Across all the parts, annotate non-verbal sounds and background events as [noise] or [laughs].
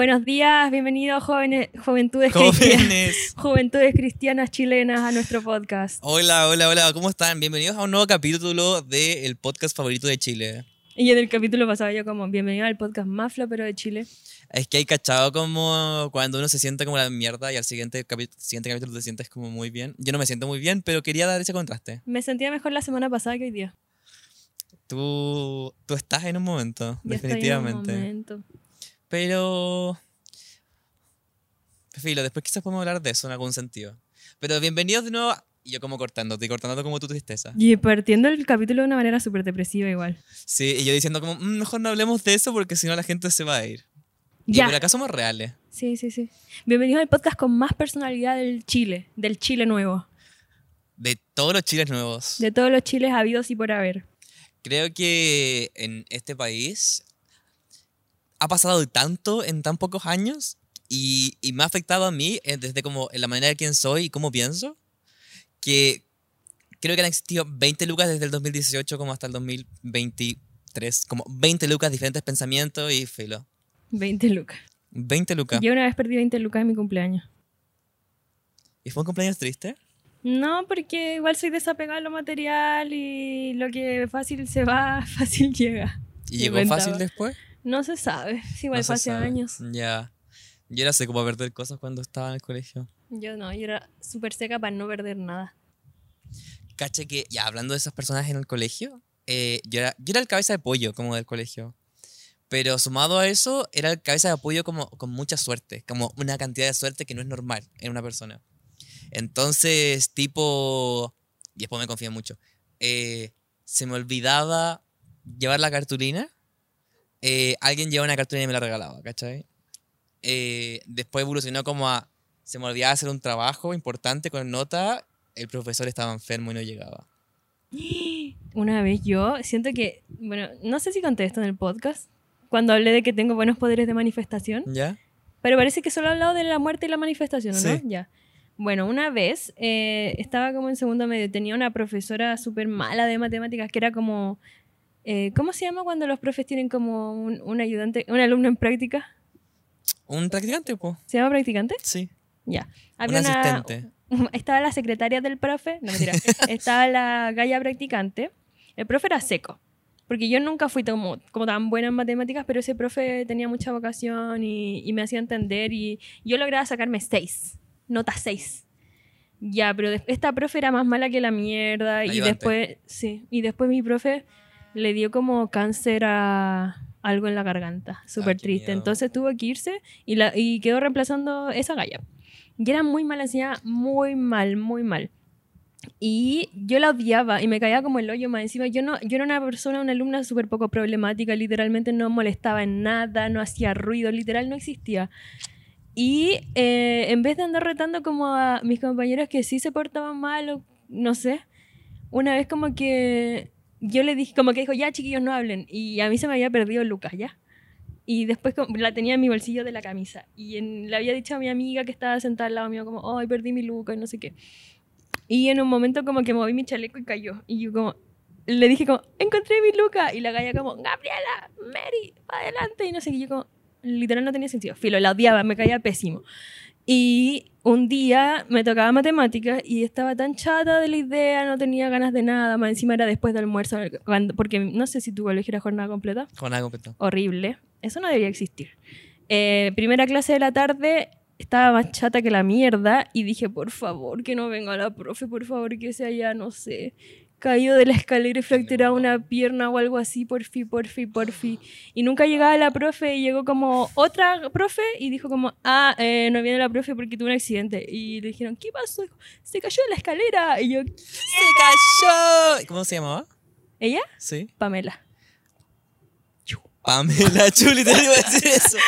Buenos días, bienvenidos jóvenes, juventudes, Jóvenes. cristianas, juventudes cristianas chilenas a nuestro podcast. Hola, hola, hola, ¿cómo están? Bienvenidos a un nuevo capítulo del podcast favorito de Chile. Y en el capítulo pasado yo como, bienvenido al podcast más flopero de Chile. Es que hay cachado como cuando uno se siente como la mierda y al siguiente, siguiente capítulo te sientes como muy bien. Yo no me siento muy bien, pero quería dar ese contraste. Me sentía mejor la semana pasada que hoy día. Tú, tú estás en un momento, Ya estoy en un definitivamente. momento. Pero... Filo, después quizás podemos hablar de eso en algún sentido. Pero bienvenidos de nuevo... y Yo como cortándote y cortándote como tu tristeza. Y partiendo el capítulo de una manera súper depresiva igual. Sí, y yo diciendo como, "Mm, mejor no hablemos de eso porque si no la gente se va a ir. Y Ya. por acá somos reales. Sí, sí, sí. Bienvenidos al podcast con más personalidad del Chile, del Chile nuevo. De todos los chiles nuevos. De todos los chiles habidos y por haber. Creo que en este país ha pasado tanto en tan pocos años y, y me ha afectado a mí eh, desde como en la manera de quién soy y cómo pienso, que creo que han existido 20 lucas desde el 2018 como hasta el 2023, como 20 lucas, diferentes pensamientos y filo. 20 lucas. 20 lucas. Yo una vez perdí 20 lucas en mi cumpleaños. ¿Y fue un cumpleaños triste? No, porque igual soy desapegada a lo material y lo que fácil se va, [laughs] fácil llega. ¿Y llegó Inventaba. fácil después? No se sabe, [laughs] si igual No fue se hace sabe. años. Ya. Yo era sé cómo perder cosas cuando estaba en el colegio. Yo no, yo era súper seca para no perder nada. Caché que, ya hablando de esas personas en el colegio, eh, yo, era, yo era el cabeza de pollo como del colegio. Pero sumado a eso, era el cabeza de apoyo como con mucha suerte, como una cantidad de suerte que no es normal en una persona. Entonces, tipo, y después me confié mucho, eh, se me olvidaba llevar la cartulina, eh, alguien llevaba una cartulina y me la regalaba, ¿cachai? Eh, después evolucionó como a, se me olvidaba hacer un trabajo importante con nota, el profesor estaba enfermo y no llegaba. Una vez yo siento que, bueno, no sé si conté esto en el podcast, cuando hablé de que tengo buenos poderes de manifestación, ¿Ya? pero parece que solo he hablado de la muerte y la manifestación, ¿o ¿no? Sí. Ya. Bueno, una vez eh, estaba como en segundo medio, tenía una profesora súper mala de matemáticas que era como, eh, ¿cómo se llama cuando los profes tienen como un, un ayudante, un alumno en práctica? ¿Un practicante, po? ¿Se llama practicante? Sí. Ya. Un Había una- asistente. [laughs] estaba la secretaria del profe, no mentira, [laughs] estaba la galla practicante. El profe era seco, porque yo nunca fui como, como tan buena en matemáticas, pero ese profe tenía mucha vocación y, y me hacía entender y yo lograba sacarme 6, nota 6. Ya, pero esta profe era más mala que la mierda y después, sí, y después mi profe le dio como cáncer a algo en la garganta, súper qué triste. Entonces tuvo que irse y, la, y quedó reemplazando esa galla. Y era muy mala, enseñaba muy mal, muy mal. Y yo la odiaba y me caía como el hoyo más encima. Yo, no, yo era una persona, una alumna súper poco problemática, literalmente no molestaba en nada, no hacía ruido, literal no existía. Y eh, en vez de andar retando como a mis compañeros que sí se portaban mal o no sé, una vez como que yo le dije, como que dijo, ya chiquillos no hablen. Y a mí se me había perdido Lucas, ¿ya? Y después la tenía en mi bolsillo de la camisa. Y en- le había dicho a mi amiga que estaba sentada al lado mío como, ay, perdí mi Lucas y no sé qué. Y en un momento como que moví mi chaleco y cayó. Y yo como, le dije como, encontré mi Lucas. Y la galla como, Gabriela, Mary, pa' adelante. Y no sé qué. Y yo como, literal no tenía sentido. Filo, la odiaba, me caía pésimo. Y un día me tocaba matemáticas y estaba tan chata de la idea, no tenía ganas de nada. Más encima era después del almuerzo, cuando, porque no sé si tu colegio era jornada completa Con algo completo. horrible. Eso no debería existir. Eh, primera clase de la tarde, estaba más chata que la mierda y dije, por favor, que no venga la profe, por favor, que se haya, no sé, caído de la escalera y fracturado una pierna o algo así, porfi, porfi, porfi. Y nunca llegaba la profe y llegó como otra profe y dijo como, ah, eh, no viene la profe porque tuvo un accidente. Y le dijeron, ¿qué pasó? Se cayó de la escalera. Y yo, ¡Se cayó! ¿Cómo se llamaba? ¿ella? Sí. Pamela. Pamela [laughs] Chuli, te iba a decir eso.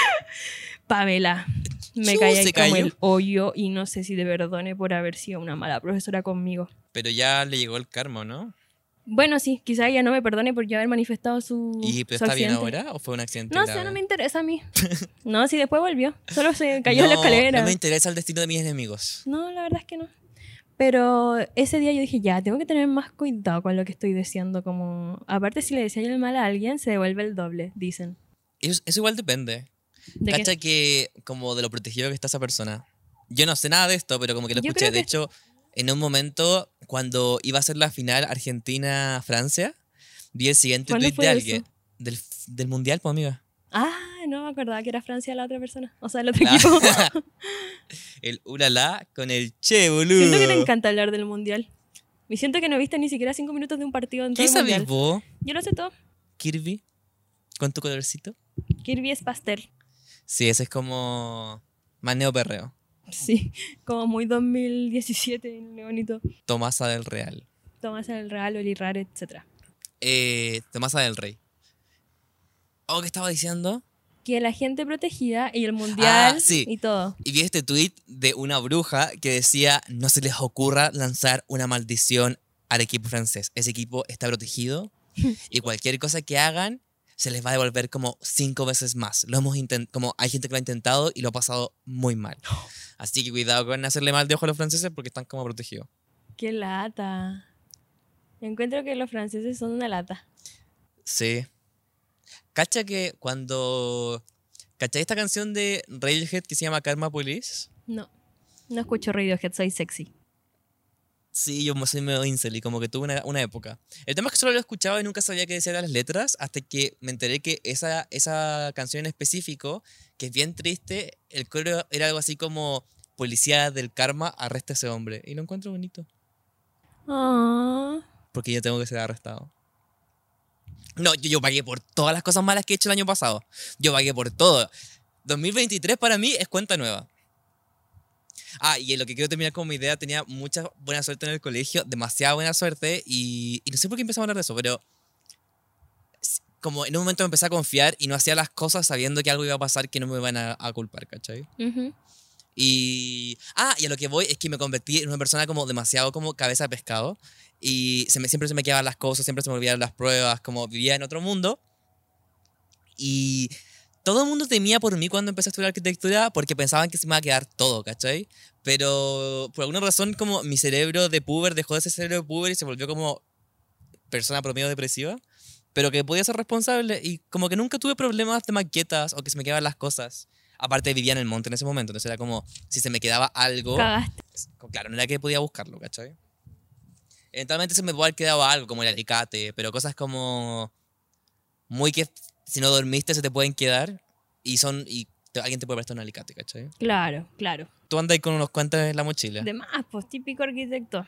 Pamela. Me Chu, caí se como el hoyo y no sé si te perdone por haber sido una mala profesora conmigo. Pero ya le llegó el karma, ¿no? Bueno, sí, quizá ella no me perdone por yo haber manifestado su. ¿Y pero su está bien ahora o fue un accidente No grave? sé, no me interesa a mí. [laughs] no, si después volvió. Solo se cayó de la No, escalera. No me interesa el destino de mis enemigos. No, la verdad es que no. Pero ese día yo dije, ya, tengo que tener más cuidado con lo que estoy diciendo. Como, aparte, si le decía el mal a alguien, se devuelve el doble, dicen. Eso, eso igual depende. Cacha que como de lo protegido que está esa persona. Yo no sé nada de esto, pero como que lo Yo escuché. De que- hecho, en un momento, cuando iba a ser la final Argentina-Francia, vi el siguiente ¿Cuándo tweet de alguien. Del, del mundial, pues amiga. Ah, no me acordaba que era Francia la otra persona. O sea, el otro equipo. [laughs] El ulala con el che, boludo. siento que te encanta hablar del mundial. Y siento que no viste ni siquiera cinco minutos de un partido en todo ¿Qué el mundial. sabés vos, Yo lo sé todo. Kirby? ¿Con tu colorcito? Kirby es pastel. Sí, ese es como maneo perreo. Sí, [laughs] como muy 2017, bonito. Tomasa del Real. Tomás en el Real, Oli Rare, etc. Eh, Tomasa del Rey. Oh, ¿qué estaba diciendo? Que la gente protegida y el mundial Ah, sí. y todo. Y vi este tweet de una bruja que decía, no se les ocurra lanzar una maldición al equipo francés. Ese equipo está protegido [laughs] y cualquier cosa que hagan se les va a devolver como cinco veces más. Lo hemos intent- como hay gente que lo ha intentado y lo ha pasado muy mal. Así que cuidado con hacerle mal de ojo a los franceses porque están como protegidos. Qué lata. Encuentro que los franceses son una lata. Sí. Cacha que cuando... ¿Cachai esta canción de Radiohead que se llama Karma Police? No. No escucho Radiohead, soy sexy. Sí, yo soy medio incel y como que tuve una, una época. El tema es que solo lo escuchaba y nunca sabía qué decían las letras hasta que me enteré que esa, esa canción en específico, que es bien triste, el coro era algo así como Policía del Karma, arresta a ese hombre. Y lo encuentro bonito, Ah. porque yo tengo que ser arrestado. No, yo, yo pagué por todas las cosas malas que he hecho el año pasado. Yo pagué por todo. 2023 para mí es cuenta nueva. Ah, y en lo que quiero terminar como idea, tenía mucha buena suerte en el colegio, demasiada buena suerte, y, y no sé por qué empezamos a hablar de eso, pero como en un momento me empecé a confiar y no hacía las cosas sabiendo que algo iba a pasar que no me iban a, a culpar, ¿cachai? Ujú. Y. Ah, y a lo que voy es que me convertí en una persona como demasiado como cabeza de pescado. Y se me, siempre se me quedaban las cosas, siempre se me olvidaban las pruebas, como vivía en otro mundo. Y todo el mundo temía por mí cuando empecé a estudiar arquitectura porque pensaban que se me iba a quedar todo, ¿cachai? Pero por alguna razón, como mi cerebro de puber dejó de ser cerebro de puber y se volvió como persona promedio depresiva. Pero que podía ser responsable y como que nunca tuve problemas de maquetas o que se me quedaban las cosas. Aparte vivía en el monte en ese momento, entonces era como si se me quedaba algo, Cagaste. claro, no era que podía buscarlo, ¿cachai? Eventualmente se me puede haber quedado algo, como el alicate, pero cosas como muy que si no dormiste se te pueden quedar y son y te- alguien te puede prestar un alicate, ¿cachai? Claro, claro. Tú andas ahí con unos cuantos en la mochila. De más, pues típico arquitecto.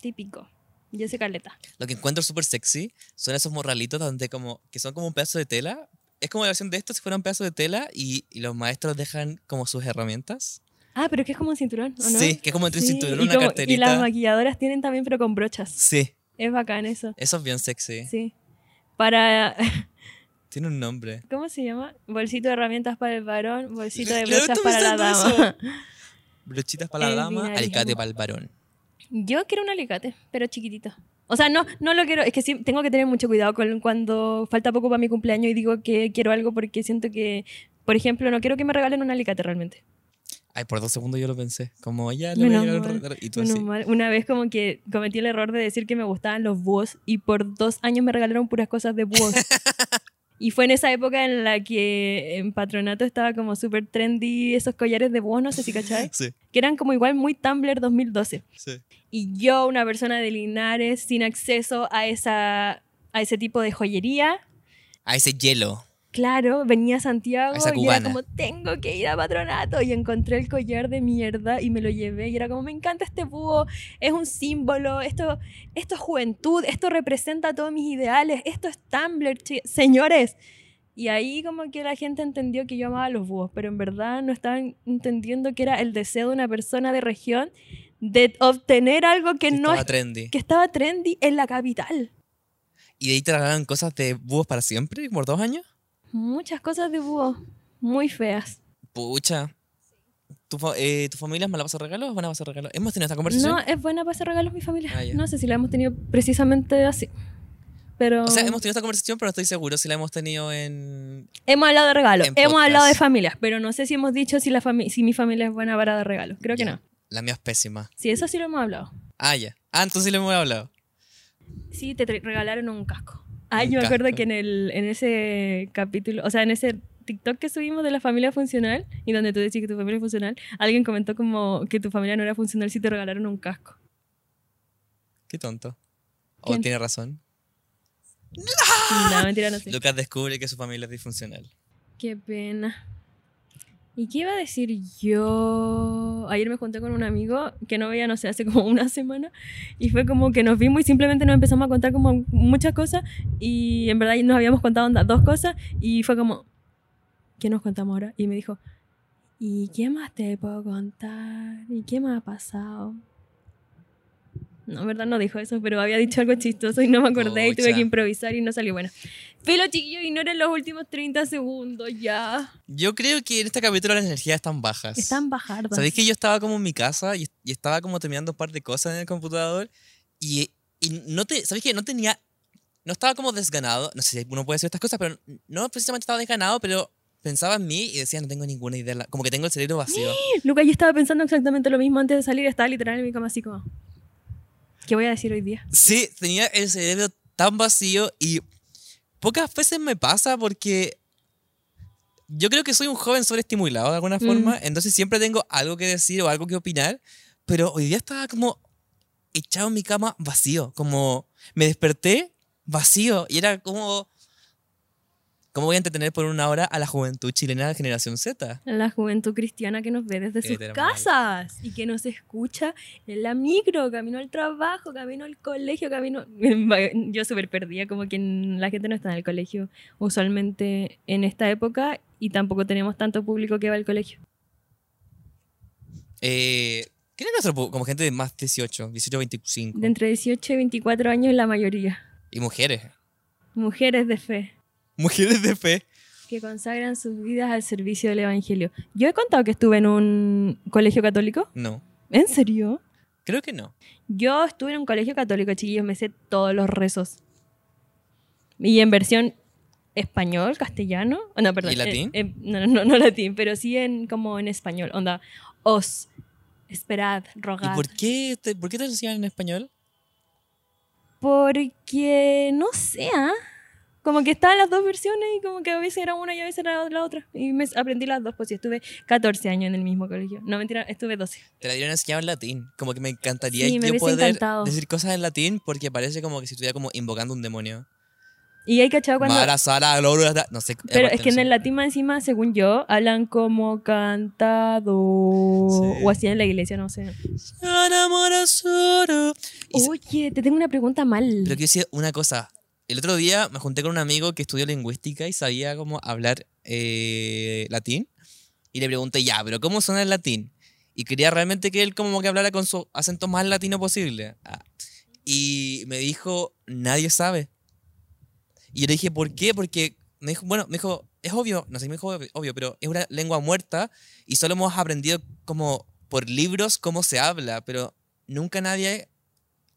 Típico. Yo sé caleta. Lo que encuentro súper sexy son esos morralitos donde como que son como un pedazo de tela. Es como la versión de esto si fuera un pedazo de tela y, y los maestros dejan como sus herramientas. Ah, pero que es como un cinturón, ¿o no? Sí, que es como entre un Sí, cinturón, y una como- Y carterita. las maquilladoras tienen también, pero con brochas. Sí, Es bacán eso. eso es bien sexy. Sí. Para. [laughs] Tiene un nombre. ¿Cómo se llama? Bolsito de herramientas para el varón, bolsito de brochas para la dama. [laughs] Brochitas para la Es dama, alicate para el varón. Yo quiero un alicate, pero chiquitito. O sea, no, no lo quiero. Es que sí, tengo que tener mucho cuidado con cuando falta poco para mi cumpleaños y digo que quiero algo porque siento que, por ejemplo, no quiero que me regalen un alicate realmente. Ay, por dos segundos yo lo pensé. Como ya le voy a llegar un mal, regalo", Y tú así. mal. Una vez como que cometí el error de decir que me gustaban los búhos y por dos años me regalaron puras cosas de búhos. [laughs] y fue en esa época en la que en patronato estaba como súper trendy esos collares de búhos, no sé si cachai, [laughs] Sí, que eran como igual muy Tumblr 2012. sí. Y yo, una persona de Linares, sin acceso a, esa, a ese tipo de joyería, A ese hielo. Claro, venía a Santiago A y era como, tengo que ir a patronato. Y encontré el collar de mierda y me lo llevé. Y era como, me encanta este búho, es un símbolo, esto, esto es juventud, esto representa todos mis ideales, esto es Tumblr, señores. Y ahí como que la gente entendió que yo amaba los búhos, pero en verdad no estaban entendiendo que era el deseo de una persona de región de obtener algo que no Estaba es trendy. que estaba trendy en la capital. ¿Y de ahí te regalaron cosas de búhos para siempre? ¿Por dos años? Muchas cosas de búho muy feas. Pucha. ¿Tu, eh, ¿Tu familia es mala para hacer regalos o buena para hacer regalos? ¿Hemos tenido esta conversación? No, es buena para hacer regalos mi familia. Ah, no sé si la hemos tenido precisamente así. Pero O sea, hemos tenido esta conversación, pero no estoy seguro si la hemos tenido en... hemos hablado de regalos, hemos podcast. hablado de familias, pero no sé si hemos dicho si, la si mi familia es buena para dar regalos. Creo que no. La mía es pésima. Sí, eso sí lo hemos hablado. Ah, ya. Ah, entonces sí le hemos hablado. Sí, te regalaron un casco. Ay, Un yo me acuerdo que en, el, en ese capítulo, o sea, en ese TikTok que subimos de la familia funcional y donde tú decís que tu familia es funcional, alguien comentó como que tu familia no era funcional si te regalaron un casco. Qué tonto. O tiene razón. No, mentira, no sé. Lucas descubre que su familia es disfuncional. Qué pena. ¿Y qué iba a decir yo? Ayer me junté con un amigo que no veía, no sé, hace como una semana. Y fue como que nos vimos y simplemente nos empezamos a contar como muchas cosas. Y en verdad nos habíamos contado dos cosas. Y fue como, ¿qué nos contamos ahora? Y me dijo, ¿y qué más te puedo contar? ¿Y qué más ha pasado? No, en verdad no dijo eso, pero había dicho algo chistoso y no me acordé y tuve que improvisar y no salió bueno. Filo, chiquillos, ignoren los últimos 30 segundos ya. Yo creo que en este capítulo las energías están bajas. Están bajardas. ¿Sabéis que yo estaba como en mi casa y, y estaba como terminando un par de cosas en el computador y, y no te, ¿sabéis que no tenía, no estaba como desganado, no sé si uno puede decir estas cosas, pero no precisamente estaba desganado, pero pensaba en mí y decía, no tengo ninguna idea, como que tengo el cerebro vacío. Luca, yo estaba pensando exactamente lo mismo antes de salir. Estaba literal en mi cama así como... ¿Qué voy a decir hoy día? Sí, tenía el cerebro tan vacío y pocas veces me pasa porque yo creo que soy un joven sobreestimulado de alguna Mm. forma, entonces siempre tengo algo que decir o algo que opinar, pero hoy día estaba como echado en mi cama vacío, como me desperté vacío y era como... ¿Cómo voy a entretener por una hora a la juventud chilena de la generación Z? La juventud cristiana que nos ve desde sus casas y que nos escucha en la micro, camino al trabajo, camino al colegio, camino... [laughs] Yo súper perdida, como que la gente no está en el colegio usualmente en esta época y tampoco tenemos tanto público que va al colegio. Eh, ¿Quién es nuestro como gente de más 18, 18, 25? De entre 18 y 24 años la mayoría. Y mujeres. Mujeres de fe. Mujeres de fe. que consagran sus vidas al servicio del Evangelio. Yo he contado que estuve en un colegio católico. No, ¿En serio? creo que no. Yo estuve en un colegio católico, chiquillos, me sé todos los rezos. Y en versión español, castellano. Oh, no, perdón. ¿Y latín? eh, eh, no, no, no latín, pero sí en como en español. Onda, os, esperad, ¿Y rogad. por qué te, por qué te enseñan en español? Porque, no sé, ¿ah? Como que estaban las dos versiones y como que a veces era una y a veces era la otra. Y me aprendí las dos, pues sí, estuve 14 años en el mismo colegio. No, mentira, estuve 12. Te la dieron enseñado en latín. Como que me encantaría Sí, me yo poder encantado. decir cosas en latín porque parece como que si estuviera como invocando un demonio. Y hay cachado cuando... Mara, Sara, Gloria, no sé. Pero es que en el latín más encima, según yo, hablan como cantado Sí. o así en la iglesia, no sé. Y Oye, te tengo una pregunta mal. Pero quiero decir una cosa. El otro día me junté con un amigo que estudió lingüística y sabía cómo hablar eh, latín. Y le pregunté, ya, pero ¿cómo suena el latín? Y quería realmente que él como que hablara con su acento más latino posible. Ah. Y me dijo, nadie sabe. Y yo le dije, ¿por qué? Porque me dijo, bueno, me dijo, es obvio, no sé me dijo obvio, pero es una lengua muerta y solo hemos aprendido como por libros cómo se habla, pero nunca nadie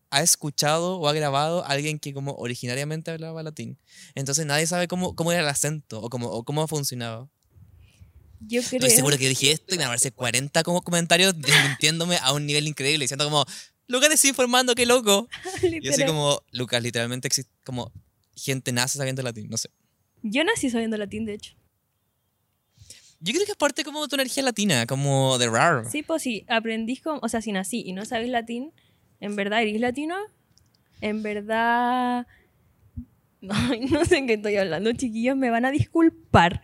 ha escuchado o ha grabado a alguien que como originariamente hablaba latín. Entonces nadie sabe cómo, cómo era el acento o cómo, o cómo funcionaba. yo creo... Estoy seguro que dije esto y me aparece 40 como comentarios [laughs] desmintiéndome a un nivel increíble, diciendo como, Lucas desinformando, qué loco. [laughs] Soy Literal. como, Lucas, literalmente existe como gente nace sabiendo latín, no sé. Yo nací sabiendo latín, de hecho. Yo creo que es parte como de tu energía latina, como de raro. Sí, pues si aprendís como... O sea, si nací y no sabes latín, ¿en verdad eres latino? En verdad... [laughs] Ay, no sé en qué estoy hablando, chiquillos. Me van a disculpar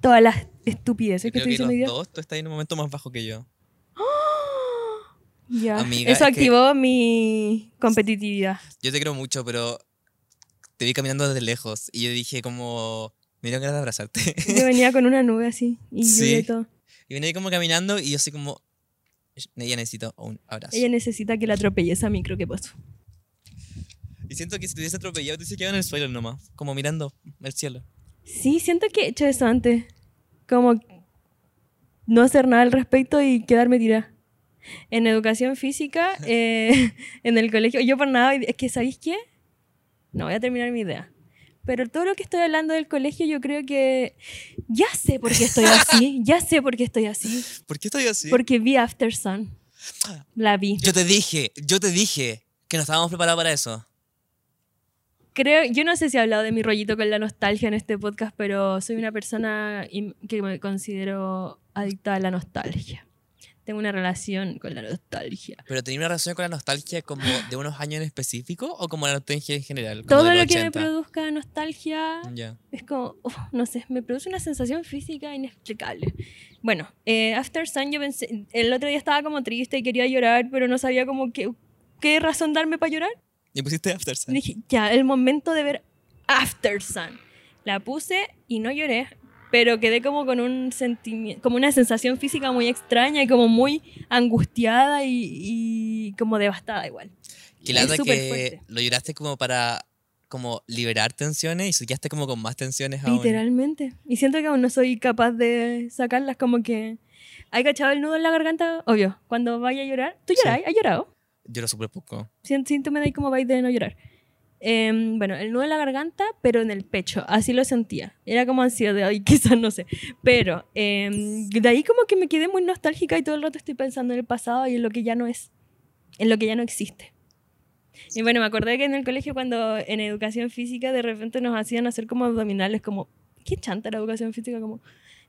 todas las estupideces Yo que estoy que diciendo día. los dos tú estás en un momento más bajo que yo. [gasps] Ya. Amiga, Eso es que- activó mi competitividad. Yo te creo mucho, pero te vi caminando desde lejos y yo dije como, me dieron ganas de abrazarte. Yo venía con una nube así y Sí. y todo. y venía como caminando y yo así como, ella necesito un abrazo. Ella necesita que la atropelle esa micro que pasó. Y siento que si te hubiese atropellado te hubiese quedado en el suelo nomás, como mirando el cielo. Sí, siento que he hecho eso antes. Como no hacer nada al respecto y quedarme tirada. En educación física, [laughs] eh, [laughs] en el colegio, yo por nada, es que ¿sabéis qué? No voy a terminar mi idea. Pero todo lo que estoy hablando del colegio, yo creo que ya sé por qué estoy así, [laughs] ya sé por qué estoy así. ¿Por qué estoy así? Porque vi After Sun. La vi. Yo te dije, yo te dije que no estábamos preparados para eso. creo, yo no sé si he hablado de mi rollito con la nostalgia en este podcast, pero soy una persona que me considero adicta a la nostalgia. Tengo una relación con la nostalgia. ¿Pero tenía una relación con la nostalgia como de unos años en específico o como la nostalgia en general? Todo lo que me 80? produzca nostalgia Ya. es como, uf, no sé, me produce una sensación física inexplicable. Bueno, eh, After Sun yo pensé, el otro día estaba como triste y quería llorar, pero no sabía como que, qué razón darme para llorar. Y pusiste After Sun. Dije, ya, el momento de ver After Sun. La puse y no lloré, pero quedé como con un sentimiento, como una sensación física muy extraña y como muy angustiada y, y como devastada igual. Que Es lata que fuerte. lo lloraste como para como liberar tensiones y suqueaste como con más tensiones aún. Literalmente. Y siento que aún no soy capaz de sacarlas como que... ¿Hay cachado el nudo en la garganta? Obvio. Cuando vaya a llorar. ¿Tú Sí. lloras? ¿Has llorado? Lloro súper poco. Sien- Síntome de ahí como vais de no llorar. Em, bueno, el nudo en la garganta, pero en el pecho. Así lo sentía. Era como ansiedad y [laughs] quizás no sé. Pero em, de ahí como que me quedé muy nostálgica y todo el rato estoy pensando en el pasado y en lo que ya no es. En lo que ya no existe. Y bueno, me acordé que en el colegio cuando en educación física de repente nos hacían hacer como abdominales, como... ¿Qué chanta la educación física? Como,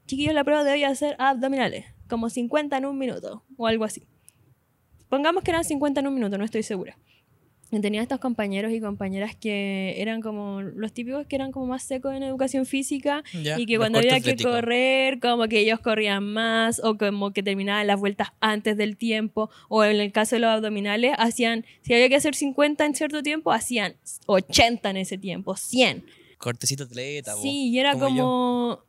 chiquillos, la prueba de hoy es hacer abdominales. Como 50 en un minuto o algo así. Pongamos que eran 50 en un minuto, no estoy segura. Tenía estos compañeros y compañeras que eran como los típicos que eran como más secos en educación física y que cuando había que correr, como que ellos corrían más o como que terminaban las vueltas antes del tiempo o en el caso de los abdominales hacían, si había que hacer 50 en cierto tiempo, hacían 80 en ese tiempo, 100. Cortecito atleta, Sí, y era como,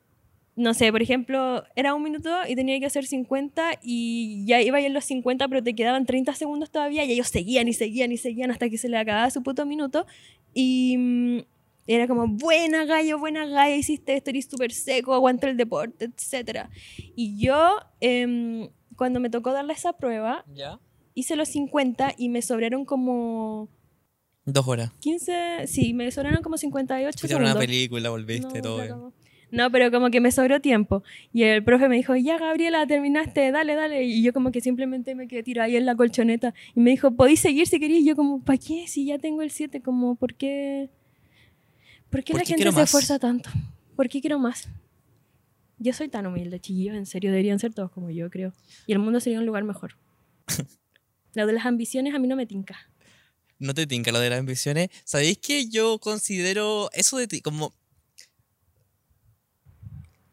no sé, por ejemplo, era un minuto y tenía que hacer 50 y ya iba en los 50, pero te quedaban 30 segundos todavía y ellos seguían y seguían y seguían hasta que se le acababa su puto minuto. Y mm, era como, buena gallo, buena gallo, hiciste esto, eres súper seco, aguanta el deporte, etc. Y yo, em, cuando me tocó darle esa prueba, ¿Ya? hice los 50 y me sobraron como Dos horas. 15, sí, me sobraron como 58 Fuiste a ver segundos. una película, volviste, No, todo. No, pero como que me sobró tiempo. Y el profe me dijo, ya Gabriela, terminaste, dale, dale. Y yo como que simplemente me quedé tirada ahí en la colchoneta. Y me dijo, podéis seguir si queréis. Y yo como, ¿para qué? Si ya tengo el 7, como, ¿por qué? ¿Por qué ¿Por la qué gente se más? esfuerza tanto? ¿Por qué quiero más? Yo soy tan humilde, chiquillos, en serio, deberían ser todos como yo, creo. Y el mundo sería un lugar mejor. [laughs] Lo de las ambiciones a mí no me tinca. No te tinca lo de las ambiciones. ¿Sabéis que yo considero eso de ti como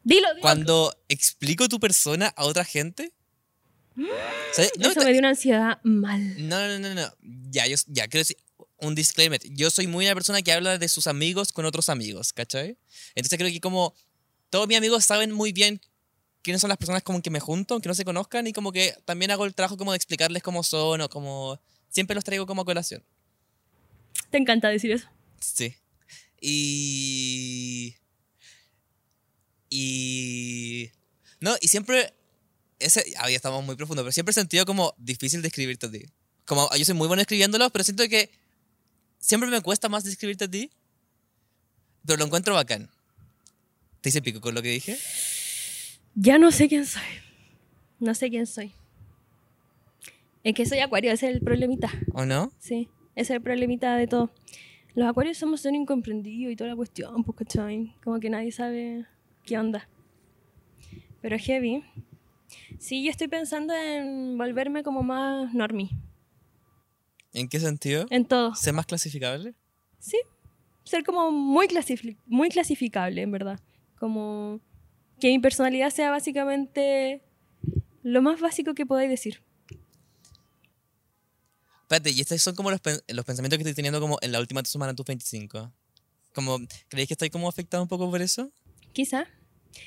Dilo, dilo. cuando explico tu persona a otra gente? ¿Sabes? No, Eso me dio una ansiedad mal. No, no, no, no. Ya, yo, ya, quiero decir un disclaimer. Yo soy muy una persona que habla de sus amigos con otros amigos, ¿cachai? Entonces creo que como todos mis amigos saben muy bien quiénes son las personas con que me junto, aunque no se conozcan, y como que también hago el trabajo como de explicarles cómo son o como... Siempre los traigo como a colación. Te encanta decir eso. Sí. Y... Y... No, y siempre... Ese, ah, ya estamos muy profundos, pero siempre he sentido como difícil describirte a ti. Como yo soy muy bueno escribiéndolo, pero siento que siempre me cuesta más describirte a ti. Pero lo encuentro bacán. ¿Te hice pico con lo que dije? Ya no sé quién soy. No sé quién soy. Es que soy acuario, ese es el problemita. ¿O no? Sí, ese es el problemita de todo. Los acuarios somos tan incomprendidos y toda la cuestión, pues, ¿cachai? Como que nadie sabe qué onda. Pero heavy. Sí, yo estoy pensando en volverme como más normie. ¿En qué sentido? En todo. ¿Ser más clasificable? Sí. Ser como muy, clasifi- muy clasificable, en verdad. Como que mi personalidad sea básicamente lo más básico que podáis decir. Espérate, y estos son como los, pen- los pensamientos que estoy teniendo como en la última semana de tus 25. Como, ¿Creéis que estoy como afectado un poco por eso? Quizá.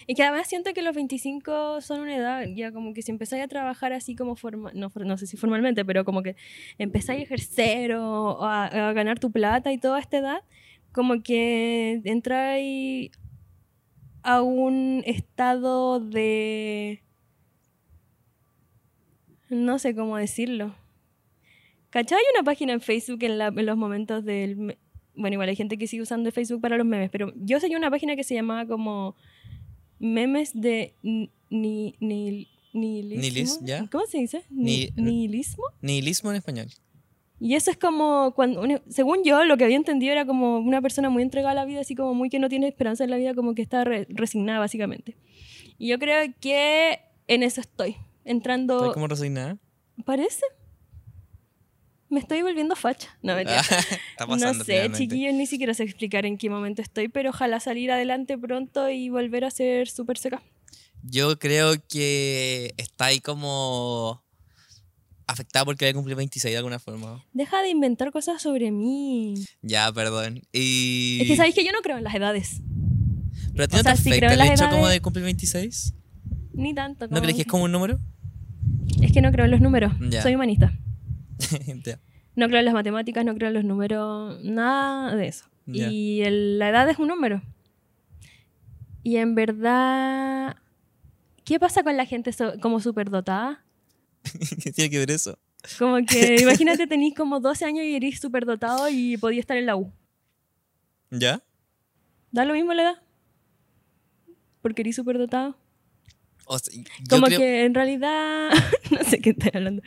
Y que además siento que los 25 son una edad, ya como que si empezáis a trabajar así como forma, no, no sé si formalmente, pero como que empezáis a ejercer o, o a, a ganar tu plata y toda esta edad, como que entráis a un estado de... No sé cómo decirlo. ¿Cachai? Hay una página en Facebook en, la- en los momentos del... Bueno, igual hay gente que sigue usando Facebook para los memes, pero yo seguía una página que se llamaba como memes de ni, ni, ni- nihilismo. Nihilis- ¿ya? ¿Cómo se dice? Ni- Ni- nihilismo. Nihilismo en español. Y eso es como, cuando según yo, lo que había entendido era como una persona muy entregada a la vida, así como muy que no tiene esperanza en la vida, como que está re- resignada básicamente. Y yo creo que en eso estoy, entrando... ¿Estás como resignada? ¿Parece? Me estoy volviendo facha. No, mentira. [laughs] Está pasando. no sé, finalmente. chiquillos, ni siquiera sé explicar en qué momento estoy, pero ojalá salir adelante pronto y volver a ser súper seca. Yo creo que está ahí como afectada porque voy a cumplir 26 de alguna forma. Deja de inventar cosas sobre mí. Ya, perdón. Y... Es que sabéis que yo no creo en las edades. ¿Pero a ti o no sea, te afecta el hecho como de cumplir 26? Ni tanto. ¿No crees que es como un número? Es que no creo en los números. Ya. Soy humanista. [laughs] No creo en las matemáticas, no creo en los números, nada de eso. Ya. Y el- la edad es un número. Y en verdad, ¿qué pasa con la gente so- como superdotada? [laughs] ¿Qué tiene que ver eso? Como que, [laughs] imagínate, tenéis como 12 años y eres superdotado y podías estar en la U. ¿Ya? ¿Da lo mismo la edad? Porque eres superdotado. O sea, Como creo- que en realidad, [laughs] no sé qué estoy hablando.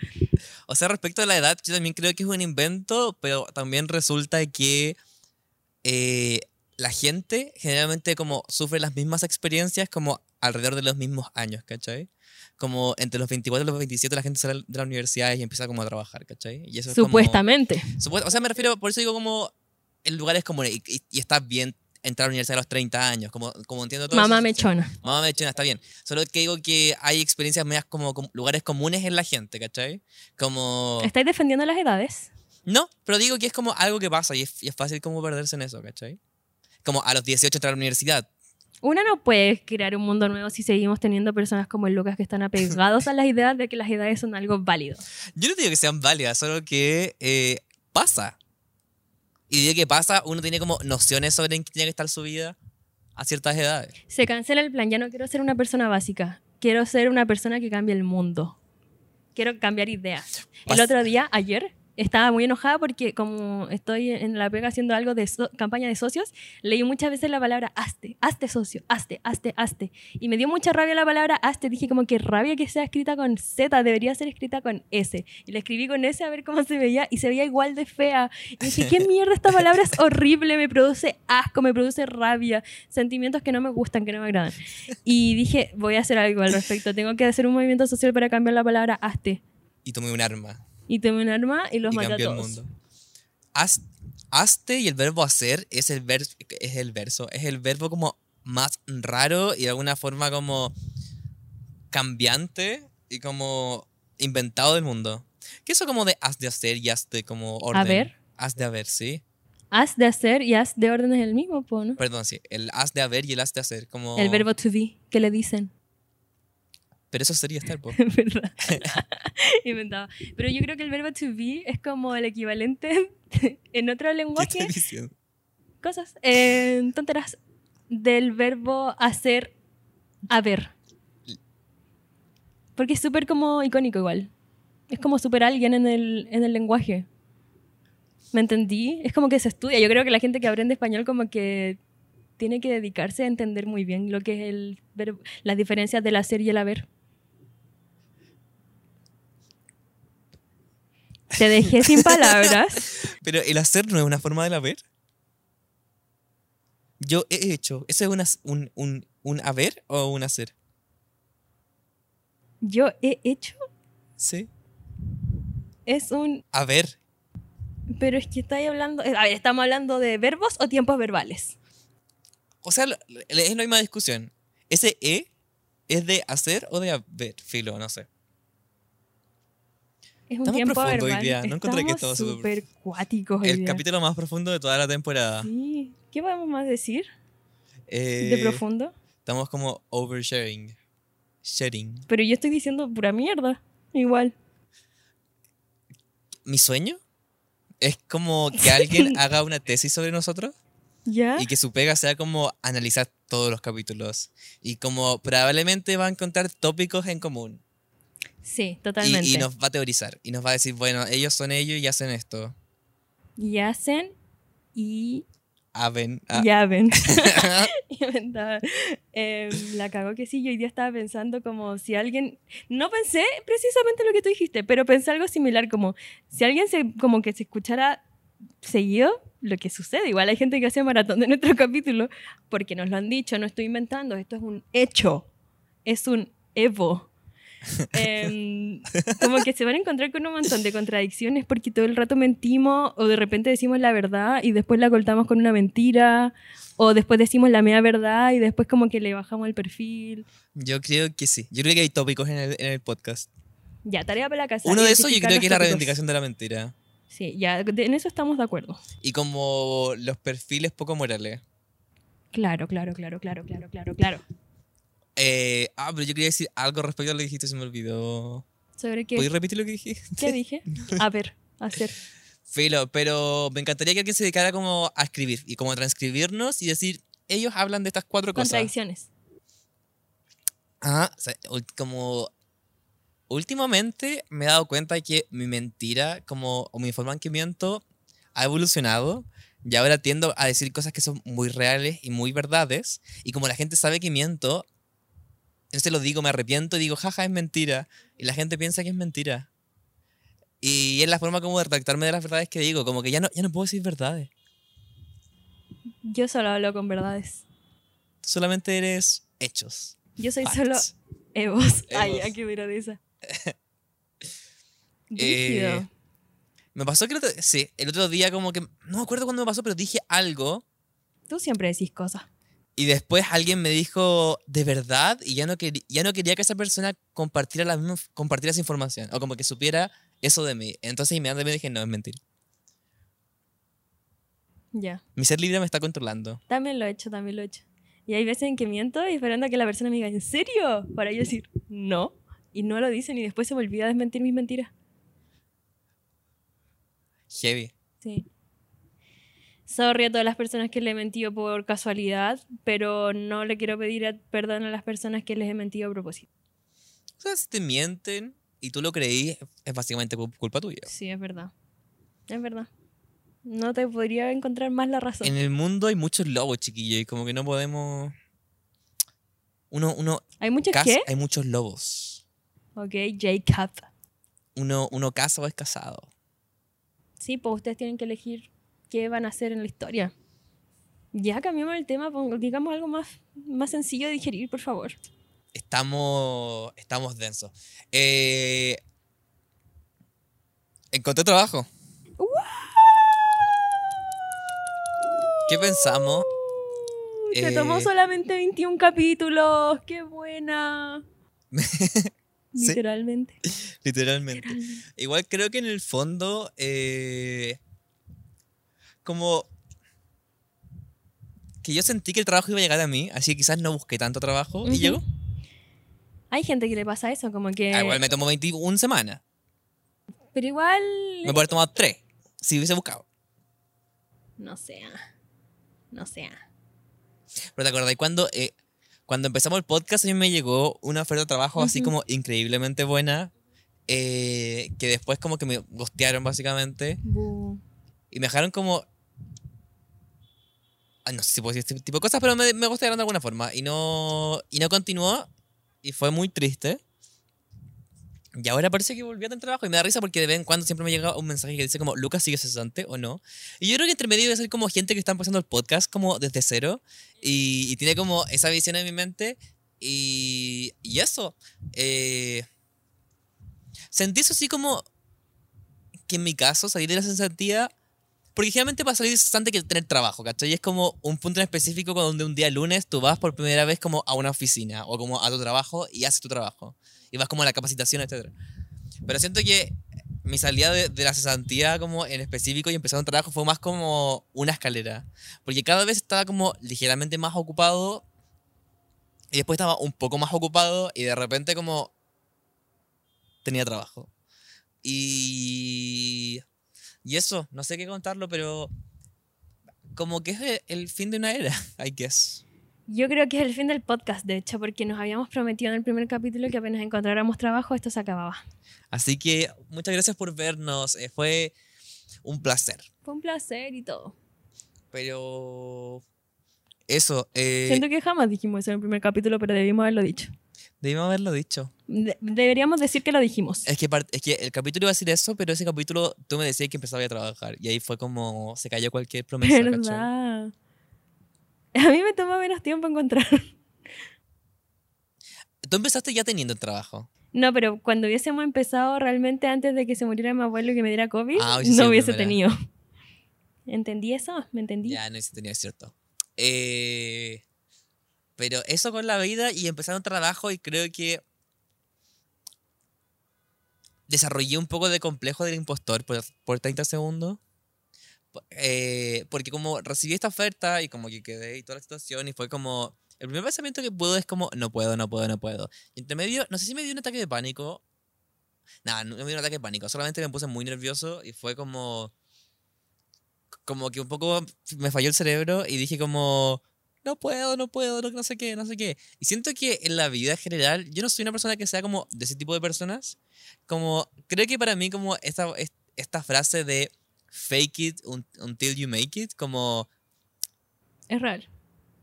O sea, respecto a la edad, yo también creo que es un invento, pero también resulta que eh, la gente generalmente como sufre las mismas experiencias como alrededor de los mismos años, ¿cachai? Como entre los 24 y los 27 la gente sale de la universidad y empieza como a trabajar, ¿cachai? Y eso es como- Supuestamente. Supuest- o sea, me refiero, por eso digo como en lugares como, y, y- y está bien entrar a la universidad a los 30 años, como, como entiendo todo Mamá eso. mechona. Mamá mechona, está bien. Solo que digo que hay experiencias medias como, como lugares comunes en la gente, ¿cachai? Como... ¿Estáis defendiendo las edades? No, pero digo que es como algo que pasa y es, y es fácil como perderse en eso, ¿cachai? Como a los 18 entrar a la universidad. Una no puede crear un mundo nuevo si seguimos teniendo personas como el Lucas que están apegados a las [laughs] ideas de que las edades son algo válido. Yo no digo que sean válidas, solo que eh, pasa. Y digo que pasa, uno tiene como nociones sobre en qué tiene que estar su vida a ciertas edades. Se cancela el plan, ya no quiero ser una persona básica, quiero ser una persona que cambie el mundo. Quiero cambiar ideas. El Pas- otro día, ayer, estaba muy enojada porque como estoy en la pega haciendo algo de so- campaña de socios, leí muchas veces la palabra hazte, hazte socio, hazte, hazte, hazte. Y me dio mucha rabia la palabra hazte. Dije como que rabia que sea escrita con Z, debería ser escrita con S. Y la escribí con S a ver cómo se veía y se veía igual de fea. Y dije, ¿qué [laughs] mierda esta palabra es horrible? Me produce asco, me produce rabia, sentimientos que no me gustan, que no me agradan. Y dije, voy a hacer algo al respecto. Tengo que hacer un movimiento social para cambiar la palabra hazte. Y tomé un arma. Y tomé un arma y los y maté a cambió el todos. mundo. Haz- hazte y el verbo hacer es el, ver, es el verso, es el verbo como más raro y de alguna forma como cambiante y como inventado del mundo. ¿Qué es eso como de has de hacer y has de como orden? Haber. Has de haber, sí. Has de hacer y has de orden es el mismo, ¿no? Perdón, sí. El has de haber y el has de hacer. Como... El verbo to be, que le dicen. Pero eso sería estar, po. [laughs] ¿Verdad? [laughs] Inventaba. Pero yo creo que el verbo to be es como el equivalente [laughs] en otro ¿Qué lenguaje, diciendo? cosas, en tonteras, del verbo hacer haber. Porque es súper como icónico igual. Es como súper alguien en el, en el lenguaje. ¿Me entendí? Es como que se estudia. Yo creo que la gente que aprende español como que tiene que dedicarse a entender muy bien lo que es el verbo, las diferencias del hacer y el haber. Te dejé sin palabras. [laughs] Pero el hacer no es una forma del haber. Yo he hecho. ¿Eso es una- un, un, un haber o un hacer? Yo he hecho Sí. es un Haber. pero es que estáis hablando, a ver, estamos hablando de verbos o tiempos verbales. O sea, es la misma discusión. ¿Ese E es de hacer o de haber? Filo, no sé. Es un Estamos tiempo profundo hoy verbal. día, no encontré que Estamos súper- súper cuáticos hoy El día. capítulo más profundo de toda la temporada. Sí. ¿Qué podemos más decir Eh, de profundo? Estamos como oversharing. Sharing. Pero yo estoy diciendo pura mierda. Igual. Mi sueño es como [laughs] que alguien haga una tesis sobre nosotros ¿Ya? y que su pega sea como analizar todos los capítulos. Y como probablemente va a encontrar tópicos en común. Sí, Y, totalmente. y nos va a teorizar. Y nos va a decir, bueno, ellos son ellos y hacen esto. Y hacen y Haven. ah, ya ven. [laughs] [laughs] inventaba. Em, la cagó que sí, yo hoy día estaba pensando como si alguien, no pensé precisamente lo que tú dijiste, pero pensé algo similar, como si alguien se, como que se escuchara seguido, lo que sucede. Igual hay gente que hace maratón de nuestro capítulo, porque nos lo han dicho, no estoy inventando, esto es un hecho, es un Evo. Em, como que se van a encontrar con un montón de contradicciones porque todo el rato mentimos o de repente decimos la verdad y después la cortamos con una mentira o después decimos la media verdad y después como que le bajamos el perfil. Yo creo que sí. Yo creo que hay tópicos en el, en el podcast. Ya, tarea para la casa. Uno de esos yo creo que es la reivindicación de la mentira. Sí, ya, en eso estamos de acuerdo. Y como los perfiles poco morales. Claro, claro, claro, claro, claro, claro, claro. Eh, ah, pero yo quería decir algo respecto a lo que dijiste, se me olvidó. ¿Sobre qué? ¿Puedes repetir lo que dijiste? ¿Qué [laughs] dije? A ver, hacer. Filo, pero me encantaría que alguien se dedicara como a escribir y como a transcribirnos y decir, ellos hablan de estas cuatro cosas. Contradicciones. Ah, o sea, como últimamente me he dado cuenta de que mi mentira, como, o mi forma en que miento, ha evolucionado. Y ahora tiendo a decir cosas que son muy reales y muy verdades. Y como la gente sabe que miento, entonces lo digo, me arrepiento y digo, jaja, es mentira. Y la gente piensa que es mentira. Y es la forma como de retractarme de las verdades que digo. Como que ya no, ya no puedo decir verdades. Yo solo hablo con verdades. Tú solamente eres hechos. Yo soy facts. solo Evos. [laughs] Ay, hubiera de esa. Eh. Me pasó que el otro, sí, el otro día como que, no me acuerdo cuándo me pasó, pero dije algo Tú siempre decís cosas. Y después alguien me dijo, ¿de verdad? Y ya no, quería, ya no quería que esa persona compartiera, la misma, compartiera esa información o como que supiera eso de mí. Entonces inmediatamente dije, no, es mentira. Ya. Mi ser libre me está controlando. También lo he hecho, también lo he hecho. Y hay veces en que miento esperando a que la persona me diga, ¿en serio? Para yo decir, no. Y no lo dicen y después se me olvida desmentir mis mentiras. Heavy. Sí. Sorry a todas las personas que le he mentido por casualidad, pero no le quiero pedir perdón a las personas que les he mentido a propósito. O sea, si te mienten y tú lo creí, es básicamente cu- culpa tuya. Sí, es verdad. Es verdad. No te podría encontrar más la razón. En el mundo hay muchos lobos, chiquillos, y como que no podemos... Uno, uno, ¿Hay muchos caza- qué? hay muchos lobos. Ok, Jacob. Uno, uno casa o es casado. Sí, pues ustedes tienen que elegir qué van a hacer en la historia. Ya cambiamos el tema, digamos algo más, más sencillo de digerir, por favor. Estamos, estamos densos. Eh, encontré trabajo. ¿Qué pensamos? Se tomó Eh, solamente 21 capítulos. ¡Qué buena! [laughs] Literalmente. Literalmente. Igual creo que en el fondo, eh, como que yo sentí que el trabajo iba a llegar a mí, así que quizás no busqué tanto trabajo Ujú. y llegó. Hay gente que le pasa eso, como que... Ah, igual me tomó 21 semanas. Pero igual... Me podría tomar 3 si hubiese buscado. No sea. No sea. Pero te acordás cuando, eh, cuando empezamos el podcast a mí me llegó una oferta de trabajo así Ujú. como increíblemente buena, eh, que después como que me gostearon básicamente y me dejaron como... Ay, no sé si puedo decir este tipo de cosas, pero me, me gostearon de alguna forma y no, y no continuó y fue muy triste. Y ahora parece que volví a tener trabajo y me da risa porque de vez en cuando siempre me llega un mensaje que dice como Lucas sigue cesante o no. Y yo creo que entre medio debe ser como gente que está empezando el podcast como desde cero y, y tiene como esa visión en mi mente y, y eso. Eh, sentí eso así como que en mi caso salir de la cesantía, porque generalmente para salir de cesante que tener trabajo, ¿cachai? Y es como un punto en específico donde un día lunes tú vas por primera vez como a una oficina o como a tu trabajo y haces tu trabajo. Y vas como a la capacitación, etc. Pero siento que mi salida de, de la cesantía como en específico y empezar un trabajo fue más como una escalera. Porque cada vez estaba como ligeramente más ocupado y después estaba un poco más ocupado y de repente como tenía trabajo. Y, y eso, no sé qué contarlo, pero como que es el, el fin de una era, [laughs] I guess. Yo creo que es el fin del podcast, de hecho, porque nos habíamos prometido en el primer capítulo que apenas encontráramos trabajo, esto se acababa. Así que muchas gracias por vernos, eh, fue un placer. Fue un placer y todo. Pero Eso, eh, Siento que jamás dijimos eso en el primer capítulo, pero debimos haberlo dicho. debimos haberlo dicho. De- deberíamos decir que lo dijimos. Es que, es que el capítulo iba a decir eso, pero ese capítulo tú me decías que empezaba a trabajar. Y ahí fue como se cayó cualquier promesa. ¿Verdad? A mí me toma menos tiempo encontrar. Tú empezaste ya teniendo el trabajo. No, pero cuando hubiésemos empezado realmente antes de que se muriera mi abuelo y que me diera COVID, Ah, hubiese no hubiese primera. tenido. ¿Entendí eso? ¿Me entendí? Ya, no sé si tenía cierto. Eh, pero eso con la vida y empezar un trabajo y creo que desarrollé un poco de complejo del impostor por, por 30 segundos. Eh, porque como recibí esta oferta y como que quedé y toda la situación y fue como... El primer pensamiento que puedo es como, no puedo, no puedo, no puedo. Y entre medio, no sé si me dio un ataque de pánico. Nada, no me dio un ataque de pánico. Solamente me puse muy nervioso y fue como como que un poco me falló el cerebro y dije como, no puedo, no puedo, no, no sé qué, no sé qué. Y siento que en la vida en general, yo no soy una persona que sea como de ese tipo de personas. Como, creo que para mí como esta, es- esta frase de fake it un- until you make it, como, Es raro.